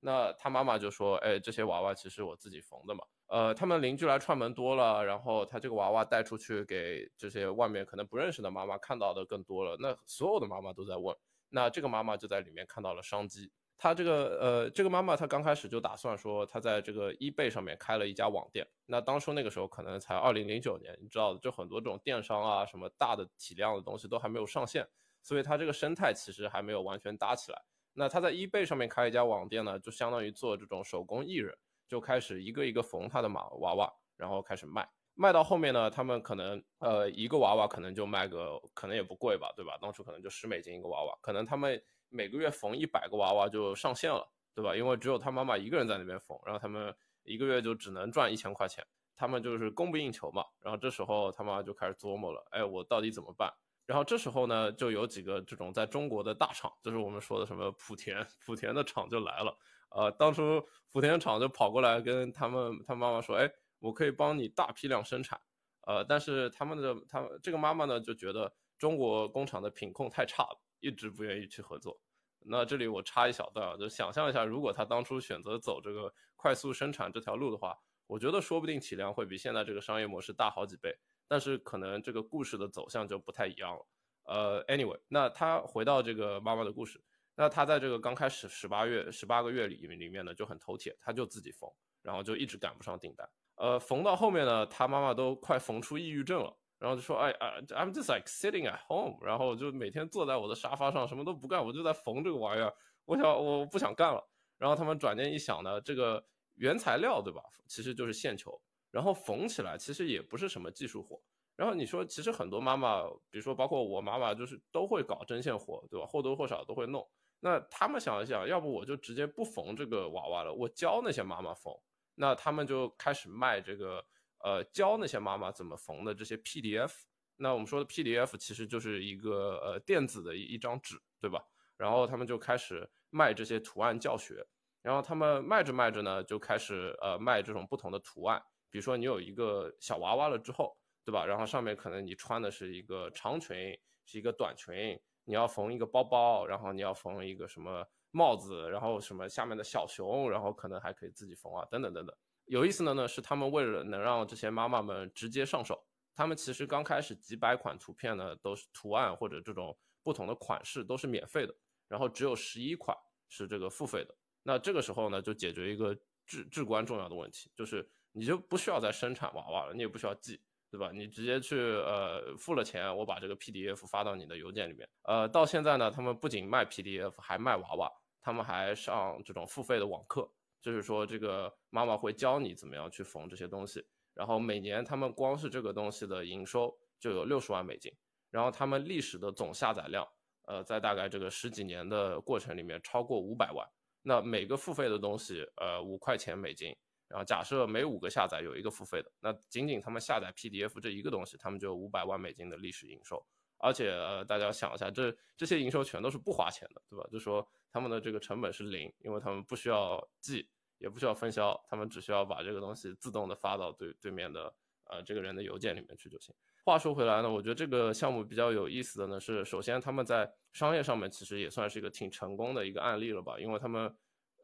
那他妈妈就说，哎，这些娃娃其实我自己缝的嘛。呃，他们邻居来串门多了，然后他这个娃娃带出去给这些外面可能不认识的妈妈看到的更多了。那所有的妈妈都在问，那这个妈妈就在里面看到了商机。她这个呃，这个妈妈她刚开始就打算说，她在这个 eBay 上面开了一家网店。那当初那个时候可能才二零零九年，你知道的，就很多这种电商啊，什么大的体量的东西都还没有上线。所以它这个生态其实还没有完全搭起来。那他在 eBay 上面开一家网店呢，就相当于做这种手工艺人，就开始一个一个缝他的马娃娃，然后开始卖。卖到后面呢，他们可能呃一个娃娃可能就卖个可能也不贵吧，对吧？当初可能就十美金一个娃娃，可能他们每个月缝一百个娃娃就上线了，对吧？因为只有他妈妈一个人在那边缝，然后他们一个月就只能赚一千块钱，他们就是供不应求嘛。然后这时候他妈就开始琢磨了，哎，我到底怎么办？然后这时候呢，就有几个这种在中国的大厂，就是我们说的什么莆田，莆田的厂就来了。呃，当初莆田厂就跑过来跟他们他妈妈说，哎，我可以帮你大批量生产。呃，但是他们的他这个妈妈呢，就觉得中国工厂的品控太差了，一直不愿意去合作。那这里我插一小段啊，就想象一下，如果他当初选择走这个快速生产这条路的话，我觉得说不定体量会比现在这个商业模式大好几倍。但是可能这个故事的走向就不太一样了。呃，anyway，那他回到这个妈妈的故事，那他在这个刚开始十八月十八个月里里面呢就很头铁，他就自己缝，然后就一直赶不上订单。呃，缝到后面呢，他妈妈都快缝出抑郁症了，然后就说，哎啊，I'm just like sitting at home，然后就每天坐在我的沙发上什么都不干，我就在缝这个玩意儿，我想我不想干了。然后他们转念一想呢，这个原材料对吧，其实就是线球。然后缝起来其实也不是什么技术活，然后你说其实很多妈妈，比如说包括我妈妈，就是都会搞针线活，对吧？或多或少都会弄。那他们想一想，要不我就直接不缝这个娃娃了，我教那些妈妈缝。那他们就开始卖这个，呃，教那些妈妈怎么缝的这些 PDF。那我们说的 PDF 其实就是一个呃电子的一一张纸，对吧？然后他们就开始卖这些图案教学。然后他们卖着卖着呢，就开始呃卖这种不同的图案。比如说你有一个小娃娃了之后，对吧？然后上面可能你穿的是一个长裙，是一个短裙，你要缝一个包包，然后你要缝一个什么帽子，然后什么下面的小熊，然后可能还可以自己缝啊，等等等等。有意思的呢是，他们为了能让这些妈妈们直接上手，他们其实刚开始几百款图片呢都是图案或者这种不同的款式都是免费的，然后只有十一款是这个付费的。那这个时候呢就解决一个至至关重要的问题，就是。你就不需要再生产娃娃了，你也不需要寄，对吧？你直接去呃付了钱，我把这个 PDF 发到你的邮件里面。呃，到现在呢，他们不仅卖 PDF，还卖娃娃，他们还上这种付费的网课，就是说这个妈妈会教你怎么样去缝这些东西。然后每年他们光是这个东西的营收就有六十万美金，然后他们历史的总下载量，呃，在大概这个十几年的过程里面超过五百万。那每个付费的东西，呃，五块钱美金。然后假设每五个下载有一个付费的，那仅仅他们下载 PDF 这一个东西，他们就有五百万美金的历史营收。而且呃，大家想一下，这这些营收全都是不花钱的，对吧？就说他们的这个成本是零，因为他们不需要寄，也不需要分销，他们只需要把这个东西自动的发到对对面的呃这个人的邮件里面去就行。话说回来呢，我觉得这个项目比较有意思的呢是，首先他们在商业上面其实也算是一个挺成功的一个案例了吧，因为他们。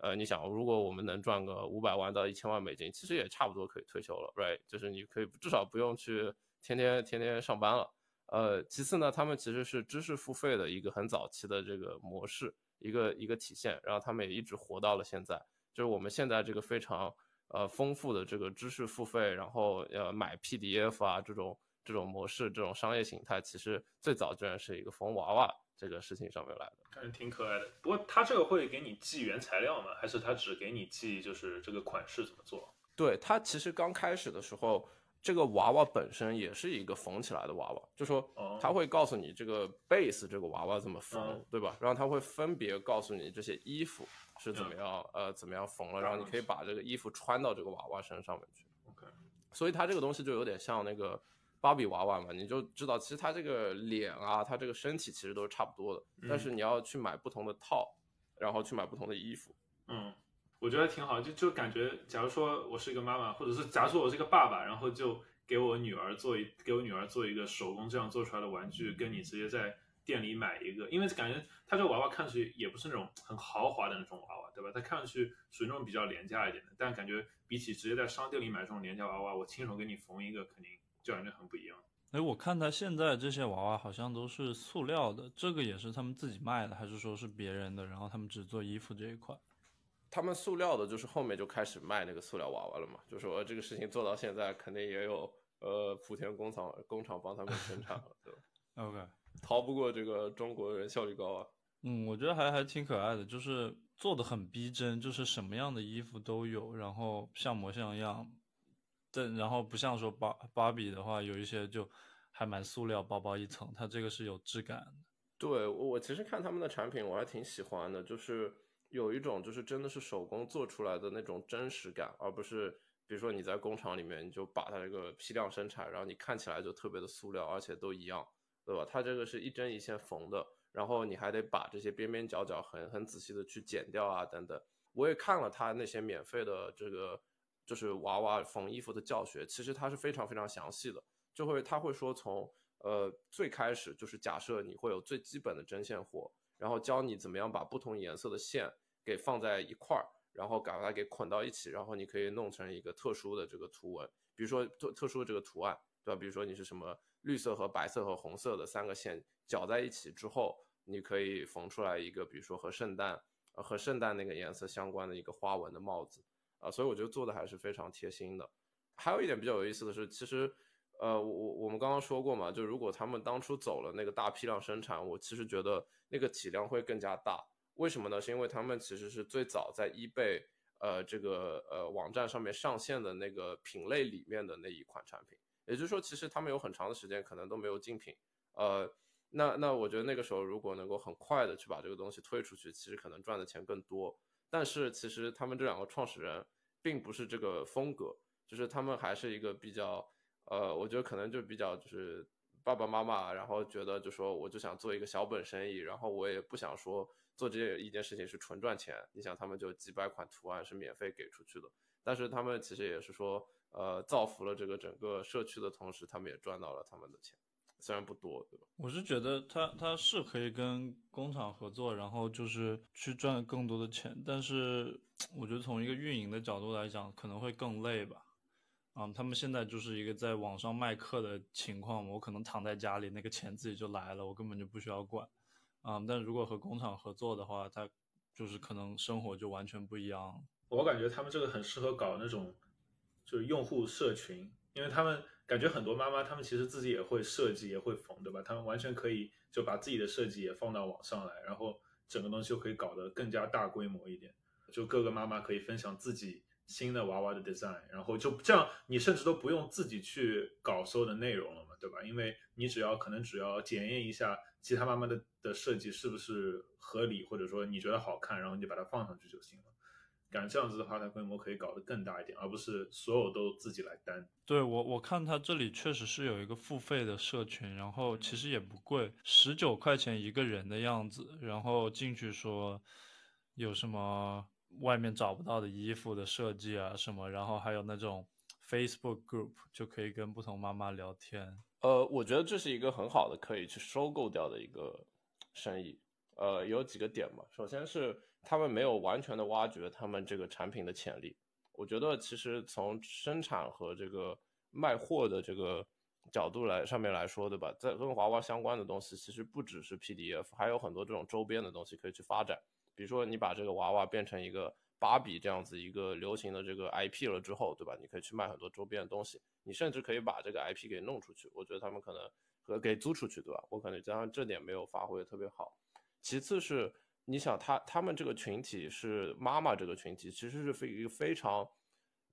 呃，你想，如果我们能赚个五百万到一千万美金，其实也差不多可以退休了，right？就是你可以至少不用去天天天天上班了。呃，其次呢，他们其实是知识付费的一个很早期的这个模式，一个一个体现，然后他们也一直活到了现在。就是我们现在这个非常呃丰富的这个知识付费，然后呃买 PDF 啊这种这种模式，这种商业形态，其实最早居然是一个缝娃娃。这个事情上面来的，感觉挺可爱的。不过他这个会给你寄原材料吗？还是他只给你寄就是这个款式怎么做？对他其实刚开始的时候，这个娃娃本身也是一个缝起来的娃娃，就说他会告诉你这个 base 这个娃娃怎么缝，对吧？然后他会分别告诉你这些衣服是怎么样呃怎么样缝了，然后你可以把这个衣服穿到这个娃娃身上面去。OK，所以它这个东西就有点像那个。芭比娃娃嘛，你就知道，其实它这个脸啊，它这个身体其实都是差不多的，但是你要去买不同的套，然后去买不同的衣服。嗯，我觉得挺好，就就感觉，假如说我是一个妈妈，或者是假如说我是一个爸爸，然后就给我女儿做一给我女儿做一个手工这样做出来的玩具，跟你直接在店里买一个，因为感觉它这个娃娃看上去也不是那种很豪华的那种娃娃，对吧？它看上去属于那种比较廉价一点的，但感觉比起直接在商店里买这种廉价娃娃，我亲手给你缝一个，肯定。就感觉很不一样。哎，我看他现在这些娃娃好像都是塑料的，这个也是他们自己卖的，还是说是别人的？然后他们只做衣服这一块。他们塑料的，就是后面就开始卖那个塑料娃娃了嘛？就说这个事情做到现在，肯定也有呃莆田工厂工厂帮他们生产了，对吧？OK，逃不过这个中国人效率高啊。嗯，我觉得还还挺可爱的，就是做的很逼真，就是什么样的衣服都有，然后像模像样。但然后不像说芭芭比的话，有一些就还蛮塑料，薄薄一层，它这个是有质感的。对我我其实看他们的产品我还挺喜欢的，就是有一种就是真的是手工做出来的那种真实感，而不是比如说你在工厂里面你就把它这个批量生产，然后你看起来就特别的塑料，而且都一样，对吧？它这个是一针一线缝的，然后你还得把这些边边角角很很仔细的去剪掉啊等等。我也看了他那些免费的这个就是娃娃缝衣服的教学，其实它是非常非常详细的，就会他会说从。呃，最开始就是假设你会有最基本的针线活，然后教你怎么样把不同颜色的线给放在一块儿，然后把它给捆到一起，然后你可以弄成一个特殊的这个图文，比如说特特殊的这个图案，对吧？比如说你是什么绿色和白色和红色的三个线搅在一起之后，你可以缝出来一个，比如说和圣诞和圣诞那个颜色相关的一个花纹的帽子啊，所以我觉得做的还是非常贴心的。还有一点比较有意思的是，其实。呃，我我我们刚刚说过嘛，就如果他们当初走了那个大批量生产，我其实觉得那个体量会更加大。为什么呢？是因为他们其实是最早在 eBay 呃这个呃网站上面上线的那个品类里面的那一款产品。也就是说，其实他们有很长的时间可能都没有竞品。呃，那那我觉得那个时候如果能够很快的去把这个东西推出去，其实可能赚的钱更多。但是其实他们这两个创始人并不是这个风格，就是他们还是一个比较。呃，我觉得可能就比较就是爸爸妈妈，然后觉得就说我就想做一个小本生意，然后我也不想说做这一件事情是纯赚钱。你想他们就几百款图案是免费给出去的，但是他们其实也是说，呃，造福了这个整个社区的同时，他们也赚到了他们的钱，虽然不多，对吧？我是觉得他他是可以跟工厂合作，然后就是去赚更多的钱，但是我觉得从一个运营的角度来讲，可能会更累吧。嗯，他们现在就是一个在网上卖课的情况，我可能躺在家里，那个钱自己就来了，我根本就不需要管。嗯，但如果和工厂合作的话，他就是可能生活就完全不一样。我感觉他们这个很适合搞那种就是用户社群，因为他们感觉很多妈妈，他们其实自己也会设计，也会缝，对吧？他们完全可以就把自己的设计也放到网上来，然后整个东西就可以搞得更加大规模一点，就各个妈妈可以分享自己。新的娃娃的 design，然后就这样，你甚至都不用自己去搞所有的内容了嘛，对吧？因为你只要可能只要检验一下其他妈妈的的设计是不是合理，或者说你觉得好看，然后你就把它放上去就行了。感觉这样子的话，它规模可以搞得更大一点，而不是所有都自己来担。对我，我看它这里确实是有一个付费的社群，然后其实也不贵，十九块钱一个人的样子，然后进去说有什么。外面找不到的衣服的设计啊什么，然后还有那种 Facebook group 就可以跟不同妈妈聊天。呃，我觉得这是一个很好的可以去收购掉的一个生意。呃，有几个点嘛。首先是他们没有完全的挖掘他们这个产品的潜力。我觉得其实从生产和这个卖货的这个角度来上面来说，对吧？在跟娃娃相关的东西，其实不只是 PDF，还有很多这种周边的东西可以去发展。比如说，你把这个娃娃变成一个芭比这样子一个流行的这个 IP 了之后，对吧？你可以去卖很多周边的东西，你甚至可以把这个 IP 给弄出去。我觉得他们可能和给租出去，对吧？我可能加上这点没有发挥的特别好。其次是，你想他他们这个群体是妈妈这个群体，其实是非一个非常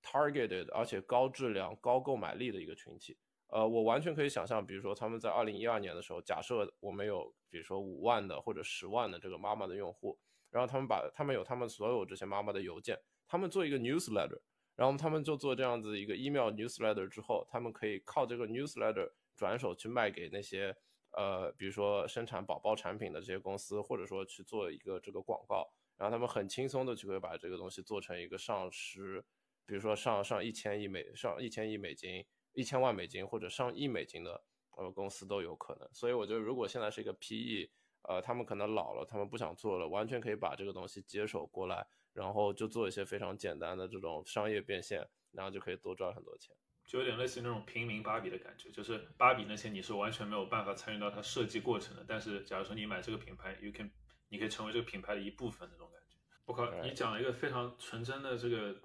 targeted 而且高质量、高购买力的一个群体。呃，我完全可以想象，比如说他们在二零一二年的时候，假设我们有比如说五万的或者十万的这个妈妈的用户。然后他们把他们有他们所有这些妈妈的邮件，他们做一个 newsletter，然后他们就做这样子一个 email newsletter 之后，他们可以靠这个 newsletter 转手去卖给那些呃，比如说生产宝宝产品的这些公司，或者说去做一个这个广告，然后他们很轻松的就可以把这个东西做成一个上十，比如说上上一千亿美上一千亿美金、一千万美金或者上亿美金的呃公司都有可能。所以我觉得如果现在是一个 PE。呃，他们可能老了，他们不想做了，完全可以把这个东西接手过来，然后就做一些非常简单的这种商业变现，然后就可以多赚很多钱，就有点类似于那种平民芭比的感觉，就是芭比那些你是完全没有办法参与到它设计过程的，但是假如说你买这个品牌，you can，你可以成为这个品牌的一部分那种感觉。我靠，你讲了一个非常纯真的这个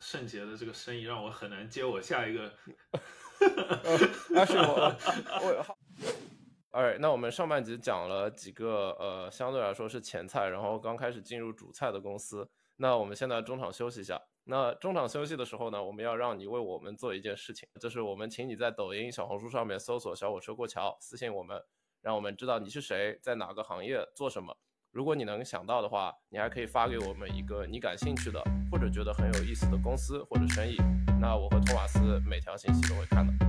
圣洁的这个生意，让我很难接我下一个。那是我，我。哎，那我们上半集讲了几个呃，相对来说是前菜，然后刚开始进入主菜的公司。那我们现在中场休息一下，那中场休息的时候呢，我们要让你为我们做一件事情，就是我们请你在抖音、小红书上面搜索“小火车过桥”，私信我们，让我们知道你是谁，在哪个行业做什么。如果你能想到的话，你还可以发给我们一个你感兴趣的或者觉得很有意思的公司或者生意，那我和托马斯每条信息都会看的。